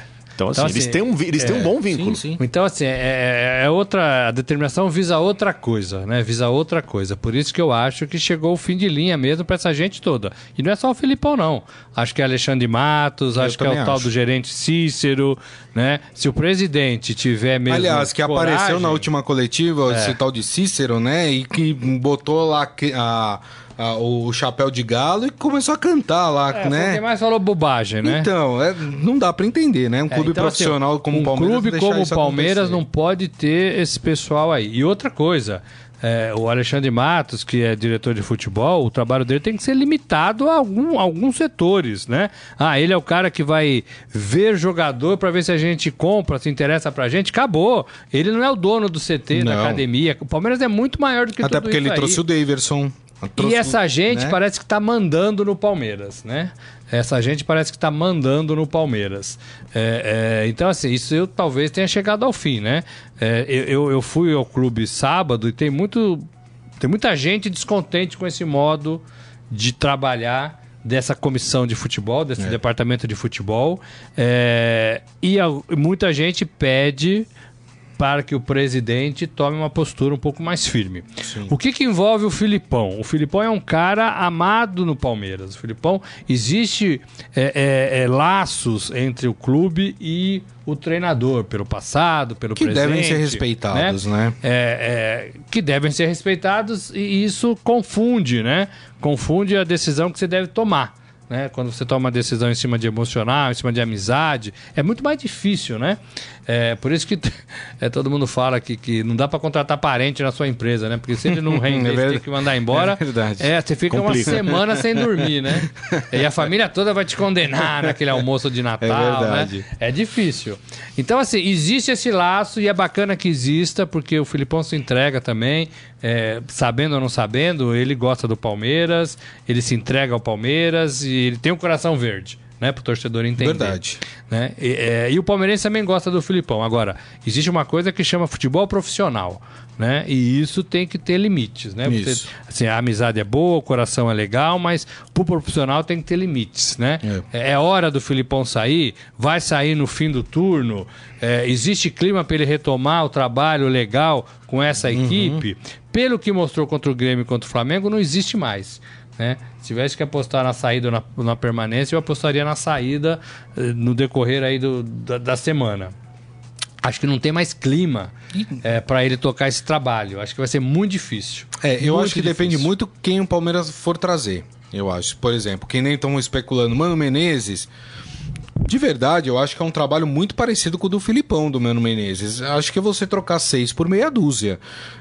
Speaker 3: Então, assim,
Speaker 4: Então,
Speaker 3: eles,
Speaker 4: assim,
Speaker 3: têm um, eles têm um bom vínculo.
Speaker 2: Sim, sim.
Speaker 4: Então, assim, é, é outra. A determinação visa outra coisa, né? Visa outra coisa. Por isso que eu acho que chegou o fim de linha mesmo pra essa gente toda. E não é só o Filipão, não. Acho que é Alexandre Matos,
Speaker 2: Eu
Speaker 4: acho que é o
Speaker 2: também
Speaker 4: tal
Speaker 2: acho.
Speaker 4: do gerente Cícero, né? Se o presidente tiver mesmo.
Speaker 2: Aliás, que apareceu na última coletiva,
Speaker 4: É.
Speaker 2: esse tal de Cícero, né? E que botou lá a- a- o chapéu de galo e começou a cantar lá,
Speaker 4: É,
Speaker 2: né?
Speaker 4: quem mais falou bobagem, né?
Speaker 2: Então, é, não dá pra entender, né? Um
Speaker 4: É,
Speaker 2: clube
Speaker 4: então, assim,
Speaker 2: profissional como
Speaker 4: um
Speaker 2: o Palmeiras.
Speaker 4: clube
Speaker 2: deixar
Speaker 4: como o Palmeiras
Speaker 2: acontecer.
Speaker 4: não pode ter esse pessoal aí. E outra coisa, é, o Alexandre Matos, que é diretor de futebol, o trabalho dele tem que ser limitado a algum, alguns setores, né? Ah, ele é o cara que vai ver jogador para ver se a gente compra, se interessa pra gente. Acabou. Ele não é o dono do CT, da
Speaker 2: Não.
Speaker 4: academia. O Palmeiras é muito maior do que
Speaker 2: Até
Speaker 4: tudo
Speaker 2: porque ele
Speaker 4: aí.
Speaker 2: trouxe o Daverson.
Speaker 4: E essa gente
Speaker 2: né?
Speaker 4: parece que está mandando no Palmeiras, né? Essa gente parece que está mandando no Palmeiras. É, é, então, assim, isso eu talvez tenha chegado ao fim, né? É, eu, eu- fui ao clube sábado e tem muito. Tem muita gente descontente com esse modo de trabalhar dessa comissão de futebol, desse departamento de futebol. É, e a- muita gente pede para que o presidente tome uma postura um pouco mais firme. O que, que envolve o Filipão? O Filipão é um cara amado no Palmeiras. O Filipão existe é, é, é, laços entre o clube e o treinador pelo passado, pelo
Speaker 2: Que
Speaker 4: presente,
Speaker 2: devem ser respeitados, né?
Speaker 4: É, é, que devem ser respeitados e isso confunde, né? Confunde a decisão que você deve tomar. Né? Quando você toma uma decisão em cima de emocional, em cima de amizade, é muito mais difícil, né? É, por isso que é, todo mundo fala que, que não dá para contratar parente na sua empresa, né? Porque se ele não rende,
Speaker 2: É
Speaker 4: ele tem que mandar embora.
Speaker 2: É verdade.
Speaker 4: É, você fica
Speaker 3: Complica.
Speaker 4: uma semana sem dormir, né? E a família toda vai te condenar naquele almoço de Natal,
Speaker 2: verdade.
Speaker 4: né? É difícil. Então, assim, existe esse laço e é bacana que exista, porque o Filipão se entrega também, é, sabendo ou não sabendo, ele gosta do Palmeiras, ele se entrega ao Palmeiras e ele tem um coração verde. Né, pro torcedor entender.
Speaker 2: Verdade.
Speaker 4: Né? E, é, e o palmeirense também gosta do Filipão. Agora, existe uma coisa que chama futebol profissional. Né? E isso tem que ter limites. Né? Você- assim, a amizade é boa, o coração é legal, mas pro profissional tem que ter limites. Né? É. é hora do Filipão sair, vai sair no fim do turno. É, existe clima para ele retomar o trabalho legal com essa
Speaker 2: Uhum.
Speaker 4: equipe. Pelo que mostrou contra o Grêmio e contra o Flamengo, não existe mais. Né? Se tivesse que apostar na saída ou na, na permanência, eu apostaria na saída eh, no decorrer aí do, da, da semana. Acho que não tem mais clima para ele tocar esse trabalho. Acho que vai ser muito difícil.
Speaker 2: É, eu
Speaker 4: Muito
Speaker 2: acho que depende
Speaker 4: difícil.
Speaker 2: muito quem o Palmeiras for trazer. Eu acho. Por exemplo, quem nem estão especulando, Mano Menezes. De verdade, eu acho que é um trabalho muito parecido com o do Filipão, do Mano Menezes. Acho que é você trocar seis por meia dúzia.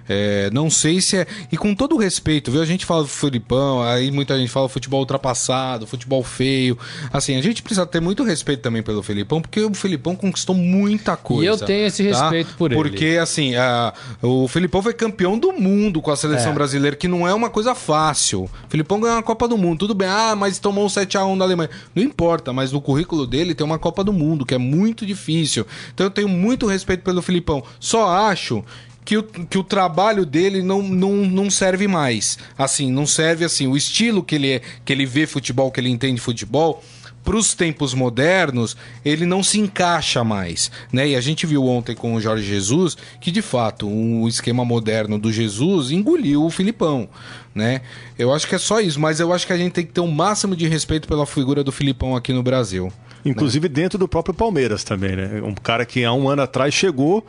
Speaker 2: É, não sei se é. E com todo o respeito, viu? A gente fala do Filipão, aí muita gente fala futebol ultrapassado, futebol feio. Assim, a gente precisa ter muito respeito também pelo Filipão, porque o Filipão conquistou muita coisa.
Speaker 4: E eu tenho esse
Speaker 2: tá?
Speaker 4: respeito por ele.
Speaker 2: Porque, assim, a- o Filipão foi campeão do mundo com a seleção
Speaker 4: É.
Speaker 2: brasileira, que não é uma coisa fácil. O Filipão ganhou a Copa do Mundo, tudo bem. Ah, mas tomou um 7x1 da Alemanha. Não importa, mas no currículo dele tem uma Copa do Mundo, que é muito difícil. Então eu tenho muito respeito pelo Filipão. Só acho que o, que o trabalho dele não, não, não serve mais. Assim, não serve assim. O estilo que ele, é, que ele vê futebol, que ele entende futebol, para os tempos modernos, ele não se encaixa mais. Né? E a gente viu ontem com o Jorge Jesus que, de fato, o esquema moderno do Jesus engoliu o Filipão. Né? Eu acho que é só isso, mas eu acho que a gente tem que ter um máximo de respeito pela figura do Filipão aqui no Brasil.
Speaker 3: Inclusive dentro do próprio Palmeiras também, né? Um cara que há um ano atrás chegou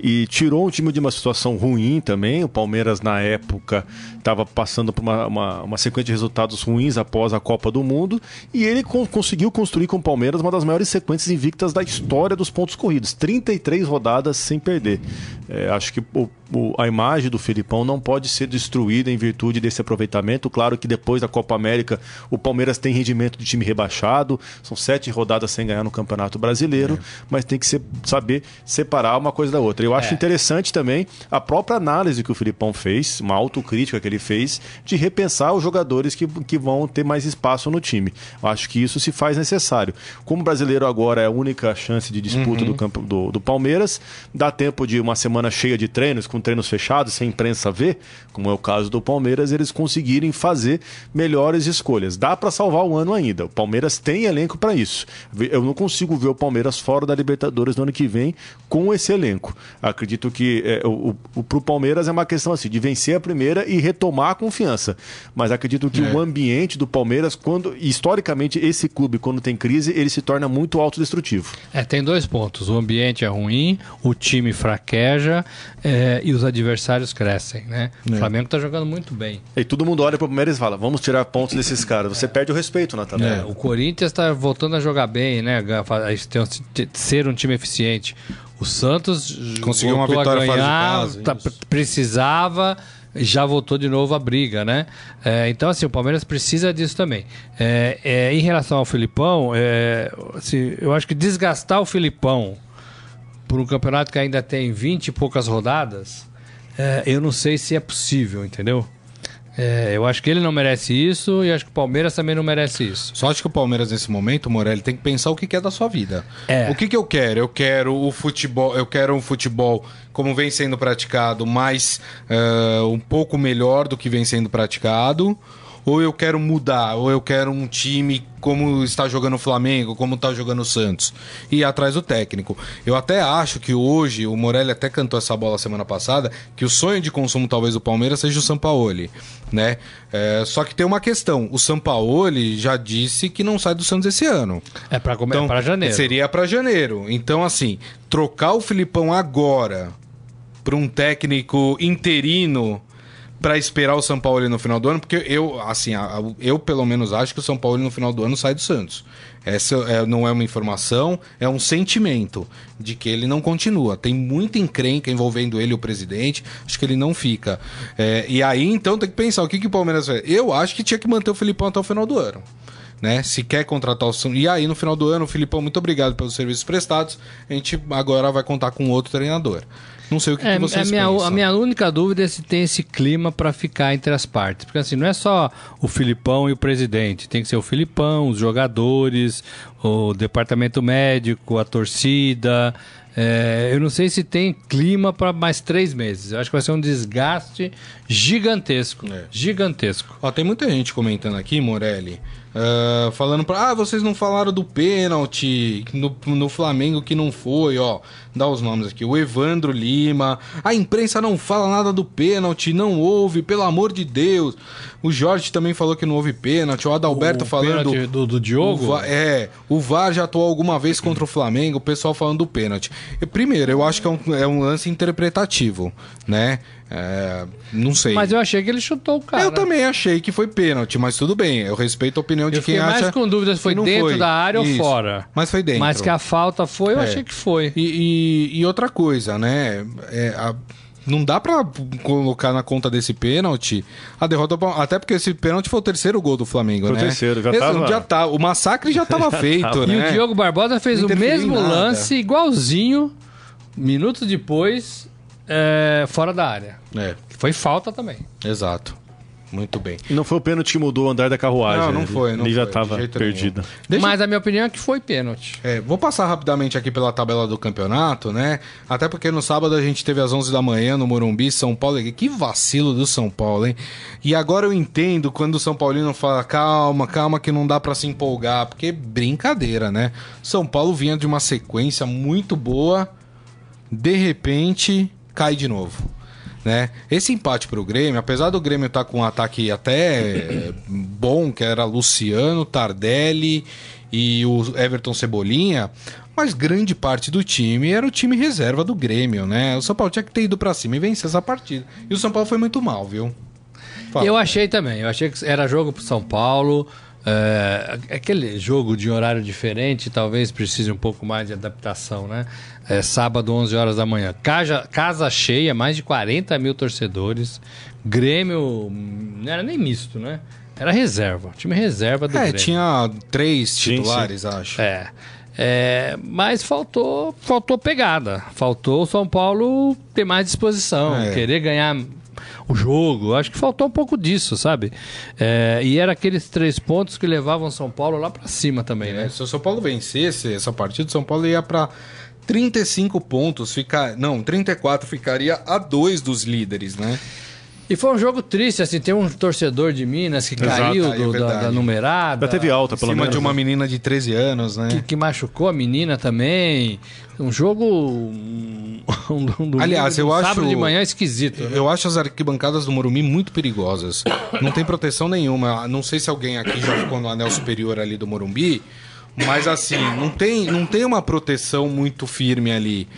Speaker 3: e tirou o time de uma situação ruim também. O Palmeiras, na época, estava passando por uma, uma, uma sequência de resultados ruins após a Copa do Mundo. E ele con- conseguiu construir com o Palmeiras uma das maiores sequências invictas da história dos pontos corridos 33 rodadas sem perder. É, acho que o- o- a imagem do Filipão não pode ser destruída em virtude desse aproveitamento. Claro que depois da Copa América, o Palmeiras tem rendimento de time rebaixado, são sete rodadas sem ganhar no Campeonato Brasileiro, mas tem que ser- saber separar uma coisa da outra. Eu acho
Speaker 4: É.
Speaker 3: interessante também a própria análise que o Filipão fez, uma autocrítica que ele fez, de repensar os jogadores que, que vão ter mais espaço no time. Eu acho que isso se faz necessário. Como o brasileiro agora é a única chance de disputa do campo do, do Palmeiras, dá tempo de uma semana cheia de treinos, com treinos fechados, sem imprensa ver, como é o caso do Palmeiras, eles conseguirem fazer melhores escolhas. Dá para salvar o ano ainda. O Palmeiras tem elenco para isso. Eu não consigo ver o Palmeiras fora da Libertadores no ano que vem com esse elenco. Acredito que é, o, o, pro Palmeiras é uma questão assim de vencer a primeira e retomar a confiança. Mas acredito que o ambiente do Palmeiras, quando historicamente esse clube quando tem crise, ele se torna muito autodestrutivo.
Speaker 4: É, tem dois pontos. O ambiente é ruim, o time fraqueja é, e os adversários crescem, né? O Flamengo tá jogando muito bem.
Speaker 3: E todo mundo olha pro Palmeiras e fala: vamos tirar pontos desses caras. Você perde o respeito na
Speaker 4: É,
Speaker 3: tabela.
Speaker 4: o Corinthians está voltando a jogar bem, né? A ser um time eficiente. O Santos
Speaker 2: Conseguiu uma vitória
Speaker 4: a
Speaker 2: fora de
Speaker 4: ganhar,
Speaker 2: casa,
Speaker 4: tá- precisava, já voltou de novo a briga, né? É, então, assim, o Palmeiras precisa disso também. É, é, em relação ao Filipão, é, assim, eu acho que desgastar o Filipão por um campeonato que ainda tem 20 e poucas rodadas, é, eu não sei se é possível, entendeu? É, eu acho que ele não merece isso e acho que o Palmeiras também não merece isso.
Speaker 2: Só acho que o Palmeiras, nesse momento, Morelli, tem que pensar o que quer da sua vida.
Speaker 4: É.
Speaker 2: O que, que eu quero? Eu quero o futebol, eu quero um futebol como vem sendo praticado, mas eh, um pouco melhor do que vem sendo praticado. Ou eu quero mudar, ou eu quero um time como está jogando o Flamengo, como está jogando o Santos. E ir atrás do técnico. Eu até acho que hoje, o Morelli até cantou essa bola semana passada, que o sonho de consumo talvez do Palmeiras seja o Sampaoli, né? É, só que tem uma questão, o Sampaoli já disse que não sai do Santos esse ano.
Speaker 4: É para começar para janeiro.
Speaker 2: Seria para janeiro. Então, assim, trocar o Filipão agora para um técnico interino para esperar o São Paulo no final do ano, porque eu, assim, eu pelo menos acho que o São Paulo no final do ano sai do Santos. Essa é- não é uma informação, é um sentimento de que ele não continua. Tem muita encrenca envolvendo ele o presidente, acho que ele não fica. É, e aí, então, tem que pensar o que, que o Palmeiras faz. Eu acho que tinha que manter o Filipão até o final do ano né? Se quer contratar o São... E aí, no final do ano, Filipão, muito obrigado pelos serviços prestados. A gente agora vai contar com outro treinador. Não sei o que,
Speaker 4: É,
Speaker 2: que vocês
Speaker 4: a, minha,
Speaker 2: pensam.
Speaker 4: a minha única dúvida é se tem esse clima para ficar entre as partes. Porque assim, não é só o Filipão e o presidente. Tem que ser o Filipão, os jogadores, o departamento médico, a torcida. É, eu não sei se tem clima para mais três meses. Eu acho que vai ser um desgaste gigantesco.
Speaker 2: É.
Speaker 4: Gigantesco.
Speaker 2: Ó, tem muita gente comentando aqui, Morelli, ah, falando pra. Ah, vocês não falaram do pênalti no, no Flamengo que não foi, ó. Dá os nomes aqui. O Evandro Lima. A imprensa não fala nada do pênalti, não houve, pelo amor de Deus. O Jorge também falou que não houve pênalti. O Adalberto
Speaker 4: O
Speaker 2: falando.
Speaker 4: do, do Diogo.
Speaker 2: O é, o VAR já atuou alguma vez contra o Flamengo, o pessoal falando do pênalti. Primeiro, eu acho que é um, é um lance interpretativo, né? É, não sei.
Speaker 4: Mas eu achei que ele chutou o cara.
Speaker 2: Eu também achei que foi pênalti, mas tudo bem. Eu respeito a opinião de
Speaker 4: Eu
Speaker 2: quem
Speaker 4: fiquei
Speaker 2: acha.
Speaker 4: mais com dúvida se foi dentro
Speaker 2: foi.
Speaker 4: da área
Speaker 2: Isso.
Speaker 4: ou fora.
Speaker 2: Mas foi dentro.
Speaker 4: Mas que a falta foi, eu
Speaker 2: É.
Speaker 4: achei que foi.
Speaker 2: E, e- e outra coisa, né? É, a- não dá pra colocar na conta desse pênalti a derrota. Até porque esse pênalti foi o terceiro gol do Flamengo,
Speaker 3: Foi o
Speaker 2: né?
Speaker 3: terceiro, já
Speaker 2: Esse-
Speaker 3: tava-
Speaker 2: já tá, o massacre já tava feito,
Speaker 4: E
Speaker 2: né?
Speaker 4: o Diogo Barbosa fez
Speaker 2: Não
Speaker 4: o mesmo lance, igualzinho, minutos depois, é, fora da área.
Speaker 2: É,
Speaker 4: Foi falta também.
Speaker 2: exato. Muito bem.
Speaker 3: E não foi o pênalti que mudou o andar da carruagem.
Speaker 2: Não, não
Speaker 3: né?
Speaker 2: foi, não
Speaker 3: Ele já
Speaker 2: foi,
Speaker 3: estava perdido.
Speaker 2: Deixa
Speaker 4: Mas a minha opinião é que foi pênalti.
Speaker 2: É, vou passar rapidamente aqui pela tabela do campeonato, né? Até porque no sábado a gente teve às 11 da manhã no Morumbi, São Paulo. Que vacilo do São Paulo, hein? E agora eu entendo quando o São Paulino fala calma, calma, que não dá pra se empolgar, porque brincadeira, né? São Paulo vinha de uma sequência muito boa, de repente cai de novo. Né? Esse empate pro Grêmio, apesar do Grêmio estar com um ataque até eh, bom, que era Luciano, Tardelli e o Everton Cebolinha, mas grande parte do time era o time reserva do Grêmio, né? O São Paulo tinha que ter ido pra cima e vencer essa partida. E o São Paulo foi muito mal, viu? Fala.
Speaker 4: Eu achei também. Eu achei que era jogo pro São Paulo. É, aquele jogo de horário diferente talvez precise um pouco mais de adaptação, né? É, sábado, 11 horas da manhã. Casa, casa cheia, mais de 40 mil torcedores. Grêmio hum, não era nem misto, né? Era reserva. Time reserva do
Speaker 2: É,
Speaker 4: Grêmio.
Speaker 2: tinha três
Speaker 3: Sim,
Speaker 2: titulares, acho.
Speaker 4: É. É, mas faltou, faltou pegada. Faltou o São Paulo ter mais disposição,
Speaker 2: É.
Speaker 4: querer ganhar o jogo. Acho que faltou um pouco disso, sabe? É, e era aqueles três pontos que levavam São Paulo lá pra cima também,
Speaker 2: É,
Speaker 4: né?
Speaker 2: se o São Paulo vencesse essa partida, o São Paulo ia pra 35 pontos, ficar, não, 34 ficaria a dois dos líderes, né?
Speaker 4: E foi um jogo triste, assim, tem um torcedor de Minas que
Speaker 3: Exato,
Speaker 4: caiu
Speaker 2: é
Speaker 4: do- da,
Speaker 2: verdade.
Speaker 4: da numerada.
Speaker 3: Já teve alta,
Speaker 2: Em
Speaker 3: pelo
Speaker 2: cima
Speaker 3: menos.
Speaker 2: de uma
Speaker 3: né?
Speaker 2: menina de 13 anos, né?
Speaker 4: Que, que machucou a menina também. Um jogo. Um, um, um
Speaker 2: Aliás, eu
Speaker 4: um
Speaker 2: acho-
Speaker 4: Sábado de manhã esquisito. né?
Speaker 2: Eu acho as arquibancadas do Morumbi muito perigosas. Não tem proteção nenhuma. Não sei se alguém aqui já ficou no anel superior ali do Morumbi, mas assim, não tem, não tem uma proteção muito firme ali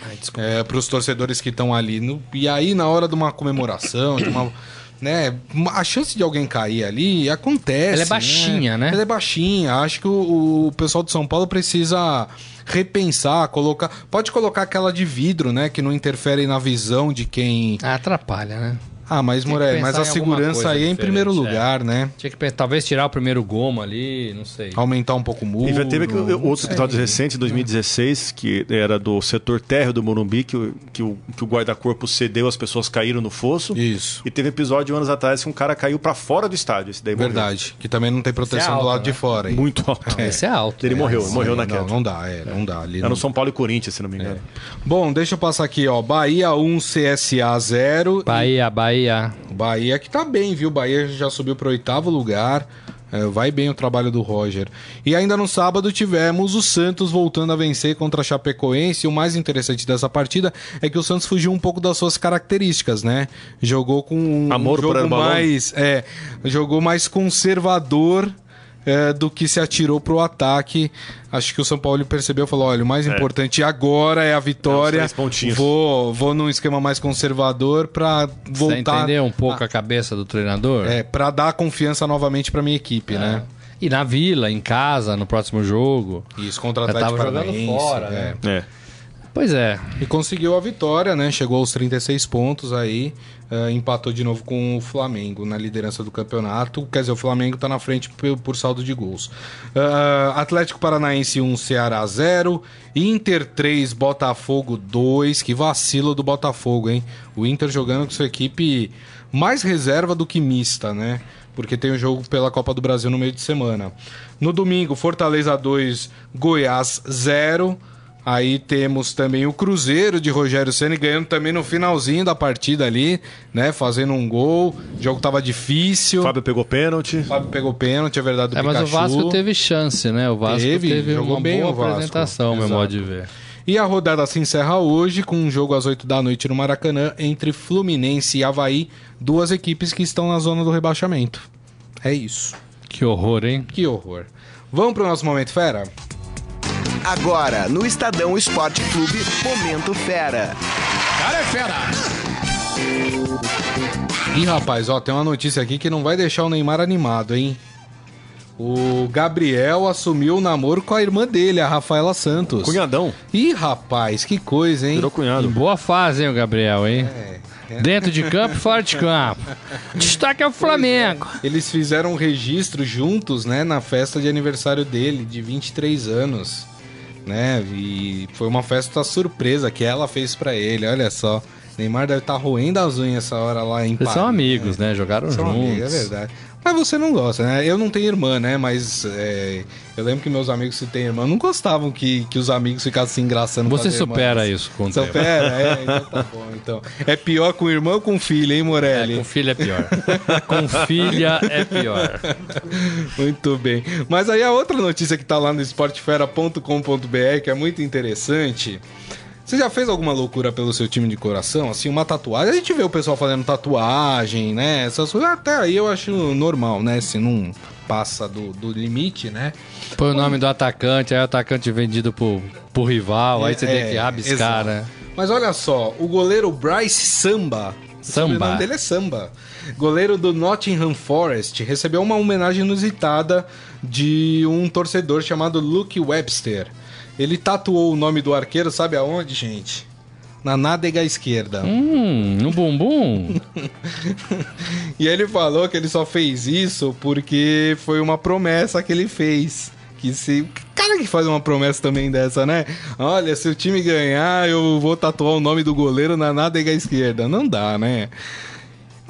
Speaker 2: para os torcedores que estão ali. No- e aí, na hora de uma comemoração, de uma. Né, a chance de alguém cair ali acontece.
Speaker 4: Ela é baixinha, né?
Speaker 2: Ela é baixinha. Acho que o, o pessoal de São Paulo precisa repensar, colocar. Pode colocar aquela de vidro, né? Que não interfere na visão de quem
Speaker 4: Ah, atrapalha, né?
Speaker 2: Ah, mas Morelli, mas a segurança aí é em primeiro
Speaker 4: é.
Speaker 2: lugar, né?
Speaker 4: Tinha que talvez tirar o primeiro goma ali, não sei.
Speaker 2: Aumentar um pouco o muro.
Speaker 3: E já teve outros episódios recentes, em 2016, que era do setor térreo do Morumbi, que, o- que o, que o guarda-corpo cedeu, as pessoas caíram no fosso.
Speaker 2: Isso.
Speaker 3: E teve episódio anos atrás que um cara caiu pra fora do estádio. Esse daí morreu.
Speaker 2: Verdade. Que também não tem proteção
Speaker 4: alto,
Speaker 2: do lado
Speaker 4: né?
Speaker 2: de fora. hein?
Speaker 3: Muito alto.
Speaker 4: Esse é alto.
Speaker 3: Ele
Speaker 4: né?
Speaker 3: morreu,
Speaker 2: Sim,
Speaker 3: morreu na
Speaker 2: não,
Speaker 3: queda.
Speaker 2: Não dá, é, não dá. Ali
Speaker 3: Era
Speaker 2: não-
Speaker 3: no São Paulo e Corinthians, se não me engano.
Speaker 2: Bom, deixa eu passar aqui, ó. Bahia 1, CSA 0.
Speaker 4: Bahia, Bahia.
Speaker 2: Bahia que tá bem, viu? Bahia já subiu pro oitavo lugar. É, vai bem o trabalho do Roger. E ainda no sábado tivemos o Santos voltando a vencer contra a Chapecoense. E o mais interessante dessa partida é que o Santos fugiu um pouco das suas características, né? Jogou com um
Speaker 3: Amor por
Speaker 2: jogo mais, é, jogou mais conservador é, do que se atirou pro ataque. Acho que o São Paulo percebeu e falou: olha, o mais importante agora é a vitória.
Speaker 3: É, os três pontinhos.
Speaker 2: vou, vou num esquema mais conservador pra
Speaker 4: Você
Speaker 2: voltar.
Speaker 4: entendeu um pouco a cabeça do treinador?
Speaker 2: É, pra dar confiança novamente pra minha equipe, né?
Speaker 4: E na vila, em casa, no próximo jogo.
Speaker 2: Isso, contra o
Speaker 4: Já
Speaker 2: Atlético
Speaker 4: tava jogando
Speaker 2: Paranaense.
Speaker 4: fora,
Speaker 2: é.
Speaker 4: né?
Speaker 3: É.
Speaker 4: Pois é.
Speaker 2: E conseguiu a vitória, né? Chegou aos 36 pontos aí, eh, empatou de novo com o Flamengo na liderança do campeonato. Quer dizer, o Flamengo tá na frente por, por saldo de gols. Ah, Atlético Paranaense 1, Ceará 0. Inter 3, Botafogo 2. Que vacilo do Botafogo, hein? O Inter jogando com sua equipe mais reserva do que mista, né? Porque tem o jogo pela Copa do Brasil no meio de semana. No domingo, Fortaleza 2, Goiás 0. Aí temos também o Cruzeiro de Rogério Ceni ganhando também no finalzinho da partida ali, né? Fazendo um gol. O jogo tava difícil.
Speaker 3: Fábio pegou pênalti.
Speaker 2: Fábio pegou pênalti, é verdade, do
Speaker 4: É, mas o
Speaker 2: Pikachu.
Speaker 4: Vasco teve chance, né? O Vasco
Speaker 2: Teve,
Speaker 4: teve,
Speaker 2: jogou
Speaker 4: uma
Speaker 2: bem
Speaker 4: boa
Speaker 2: o Vasco.
Speaker 4: apresentação, meu modo de ver.
Speaker 2: E a rodada se encerra hoje com um jogo às 8 da noite no Maracanã entre Fluminense e Havaí, duas equipes que estão na zona do rebaixamento. É isso.
Speaker 4: Que horror, hein?
Speaker 2: Que horror. Vamos pro nosso momento fera?
Speaker 1: Agora, no Estadão Esporte Clube, Momento Fera.
Speaker 5: Cara é fera!
Speaker 2: Ih, rapaz, ó, tem uma notícia aqui que não vai deixar o Neymar animado, hein? O Gabriel assumiu o namoro com a irmã dele, a Rafaela Santos.
Speaker 3: Cunhadão.
Speaker 2: Ih, rapaz, que coisa, hein?
Speaker 3: Virou
Speaker 4: Em
Speaker 3: cunhado.
Speaker 4: boa fase, hein, o Gabriel, hein?
Speaker 2: É.
Speaker 4: Dentro de campo e fora de campo. Destaque é o Flamengo.
Speaker 2: Eles fizeram um registro juntos, né, na festa de aniversário dele, de 23 anos, né? E foi uma festa surpresa que ela fez pra ele, olha só. Neymar deve estar roendo as unhas essa hora lá em
Speaker 4: Eles
Speaker 2: Paris.
Speaker 4: são amigos, né? Jogaram
Speaker 2: São
Speaker 4: juntos.
Speaker 2: amigos, é verdade. Mas você não gosta, né? Eu não tenho irmã, né? Mas é, eu lembro que meus amigos que têm irmã não gostavam que, que os amigos ficassem se engraçando com
Speaker 4: Você supera isso com o tempo.
Speaker 2: Supera, é, então tá bom. Então. É pior com irmão ou com filho, hein,
Speaker 4: É,
Speaker 2: Morelli?
Speaker 4: com filha é pior. com filha é pior.
Speaker 2: Muito bem. Mas aí a outra notícia que tá lá no esportefera.com.br, que é muito interessante. Você já fez alguma loucura pelo seu time de coração? Assim, uma tatuagem? A gente vê o pessoal fazendo tatuagem, né? Essas coisas. Até aí eu acho normal, né? Se não passa do, do limite, né?
Speaker 4: Põe o nome do atacante, aí o atacante vendido pro, pro rival, aí você tem que rabiscar,
Speaker 2: exato.
Speaker 4: né?
Speaker 2: Mas olha só, o goleiro Bryce Samba. o
Speaker 4: Samba.
Speaker 2: sobrenome dele é Samba. Goleiro do Nottingham Forest recebeu uma homenagem inusitada de um torcedor chamado Luke Webster. Ele tatuou o nome do arqueiro, sabe aonde, gente? Na nádega esquerda.
Speaker 4: Hum, no bumbum?
Speaker 2: E ele falou que ele só fez isso porque foi uma promessa que ele fez. Que se. Cara que faz uma promessa também dessa, né? Olha, se o time ganhar, eu vou tatuar o nome do goleiro na nádega esquerda. Não dá, né?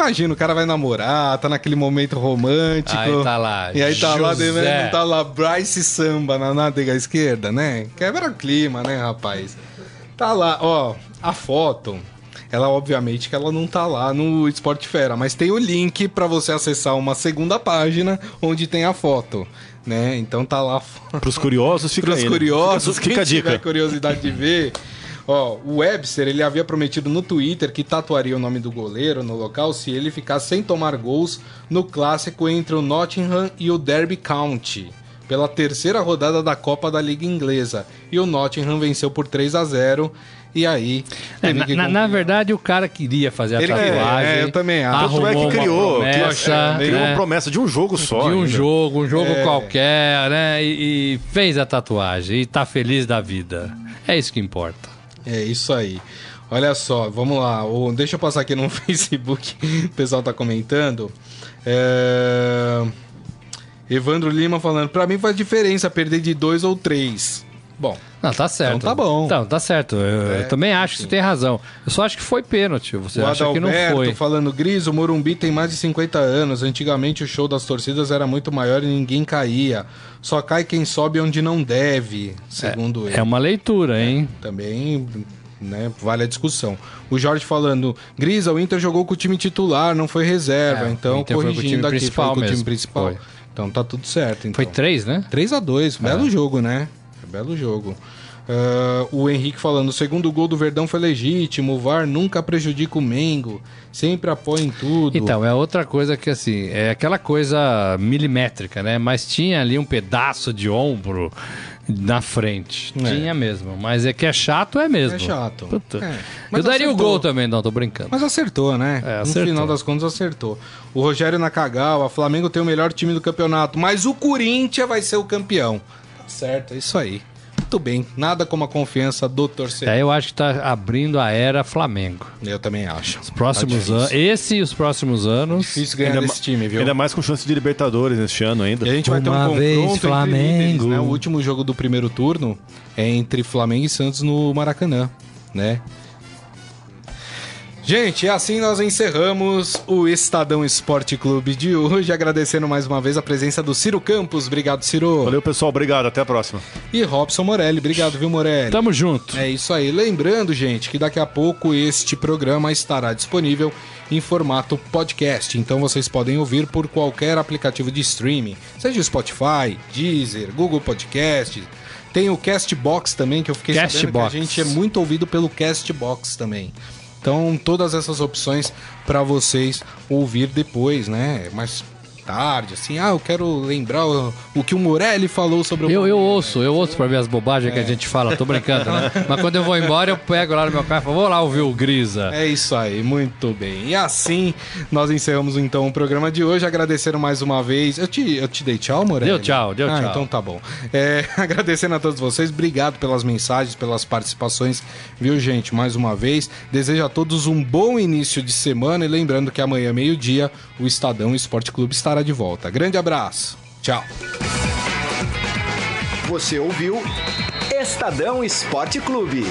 Speaker 2: Imagina, o cara vai namorar, tá naquele momento romântico.
Speaker 4: Aí tá lá,
Speaker 2: E aí tá lá, de
Speaker 4: José.
Speaker 2: não tá lá Bryce Samba na nádega esquerda, né? Quebra o clima, né, rapaz? Tá lá, ó, a foto. Ela, obviamente, que ela não tá lá no Sport Fera, mas tem o link pra você acessar uma segunda página onde tem a foto, né? Então tá lá
Speaker 3: Pros curiosos, fica
Speaker 2: para os
Speaker 3: aí, né?
Speaker 2: curiosos,
Speaker 3: Fica, fica a dica.
Speaker 2: curiosidade de ver. Ó, o Webster, ele havia prometido no Twitter que tatuaria o nome do goleiro no local se ele ficar sem tomar gols no clássico entre o Nottingham e o Derby County, pela terceira rodada da Copa da Liga Inglesa. E o Nottingham venceu por 3 a 0 e aí
Speaker 4: É, na,
Speaker 2: que
Speaker 4: na- verdade, o cara queria fazer a
Speaker 2: Ele queria,
Speaker 4: tatuagem.
Speaker 2: é, eu também acho.
Speaker 3: Tanto é
Speaker 4: arrumou
Speaker 3: que
Speaker 4: uma
Speaker 3: criou,
Speaker 4: promessa,
Speaker 3: criou
Speaker 4: né?
Speaker 3: uma promessa de um jogo só.
Speaker 4: de um
Speaker 3: ainda.
Speaker 4: jogo, um jogo
Speaker 2: É.
Speaker 4: qualquer, né? E, e fez a tatuagem e tá feliz da vida. É isso que importa.
Speaker 2: É isso aí. Olha só, vamos lá. O- deixa eu passar aqui no Facebook. O pessoal tá comentando. É... Evandro Lima falando: pra mim faz diferença perder de dois ou três. Bom,
Speaker 4: Não, tá certo.
Speaker 2: Então tá bom.
Speaker 4: Então, tá certo. Eu, eu
Speaker 2: É,
Speaker 4: também acho que
Speaker 2: sim.
Speaker 4: você tem razão. Eu só acho que foi pênalti. Você
Speaker 2: o
Speaker 4: acha que não
Speaker 2: Adalberto
Speaker 4: foi.
Speaker 2: falando: Gris, o Morumbi tem mais de 50 anos. Antigamente o show das torcidas era muito maior e ninguém caía. Só cai quem sobe onde não deve, segundo ele.
Speaker 4: É uma leitura, hein?
Speaker 2: Também, né, vale a discussão. O Jorge falando, Grisa, o Inter jogou com o time titular, não foi reserva.
Speaker 4: É,
Speaker 2: então,
Speaker 4: o Inter foi com o
Speaker 2: corrigindo
Speaker 4: time
Speaker 2: aqui,
Speaker 4: principal
Speaker 2: foi com o time
Speaker 4: mesmo.
Speaker 2: principal.
Speaker 4: Foi.
Speaker 2: Então tá tudo certo. Então.
Speaker 4: Foi três, né?
Speaker 2: 3 a 2 belo jogo, né? Belo jogo. Ah, o Henrique falando, o segundo gol do Verdão foi legítimo, o VAR nunca prejudica o Mengo, sempre apoia em tudo.
Speaker 4: Então, é outra coisa que, assim, é aquela coisa milimétrica, né? Mas tinha ali um pedaço de ombro na frente.
Speaker 2: É.
Speaker 4: Tinha mesmo. Mas é que é chato, é mesmo.
Speaker 2: É chato. É.
Speaker 4: Eu daria o gol também, não, tô brincando.
Speaker 2: Mas acertou, né?
Speaker 4: É,
Speaker 2: no
Speaker 4: acertou.
Speaker 2: final das contas, acertou. O Rogério Nakagawa, Flamengo tem o melhor time do campeonato, mas o Corinthians vai ser o campeão. Certo, é isso aí. Muito bem, nada como a confiança do torcedor.
Speaker 4: É, eu acho que tá abrindo a era Flamengo.
Speaker 2: Eu também acho.
Speaker 4: Os próximos
Speaker 2: Tá
Speaker 4: anos. Esse e os próximos anos.
Speaker 2: Difícil ganhar
Speaker 3: Ainda,
Speaker 2: desse time, viu?
Speaker 3: ainda mais com chance de Libertadores neste ano ainda.
Speaker 2: E a gente vai ter um
Speaker 4: Uma
Speaker 2: confronto
Speaker 4: vez,
Speaker 2: entre
Speaker 4: Flamengo.
Speaker 2: líderes, né? O último jogo do primeiro turno é entre Flamengo e Santos no Maracanã, né? Gente, assim nós encerramos o Estadão Esporte Clube de hoje, agradecendo mais uma vez a presença do Ciro Campos. Obrigado, Ciro.
Speaker 3: Valeu, pessoal. Obrigado. Até a próxima.
Speaker 2: E Robson Morelli. Obrigado, viu, Morelli?
Speaker 4: Tamo junto.
Speaker 2: É isso aí. Lembrando, gente, que daqui a pouco este programa estará disponível em formato podcast. Então vocês podem ouvir por qualquer aplicativo de streaming, seja Spotify, Deezer, Google Podcast. Tem o Castbox também, que eu fiquei sabendo que a
Speaker 4: Castbox.
Speaker 2: gente é muito ouvido pelo Castbox também. Então, todas essas opções para vocês ouvir depois, né? Mas tarde, assim, ah, eu quero lembrar o, o que o Morelli falou sobre o
Speaker 4: Eu, eu ouço, eu ouço pra ver as bobagens que a gente fala, tô brincando, né? Mas quando eu vou embora, eu pego lá no meu carro e falo, vou lá ouvir o Grisa.
Speaker 2: É isso aí, muito bem. E assim, nós encerramos então o programa de hoje, agradecendo mais uma vez. Eu te, eu te dei tchau, Morelli?
Speaker 4: Deu tchau, deu
Speaker 2: ah,
Speaker 4: tchau.
Speaker 2: então tá bom. É, agradecendo a todos vocês, obrigado pelas mensagens, pelas participações, viu, gente? Mais uma vez, desejo a todos um bom início de semana e lembrando que amanhã, meio-dia, o Estadão Esporte Clube estará de volta. Grande abraço, tchau.
Speaker 1: Você ouviu Estadão Esporte Clube.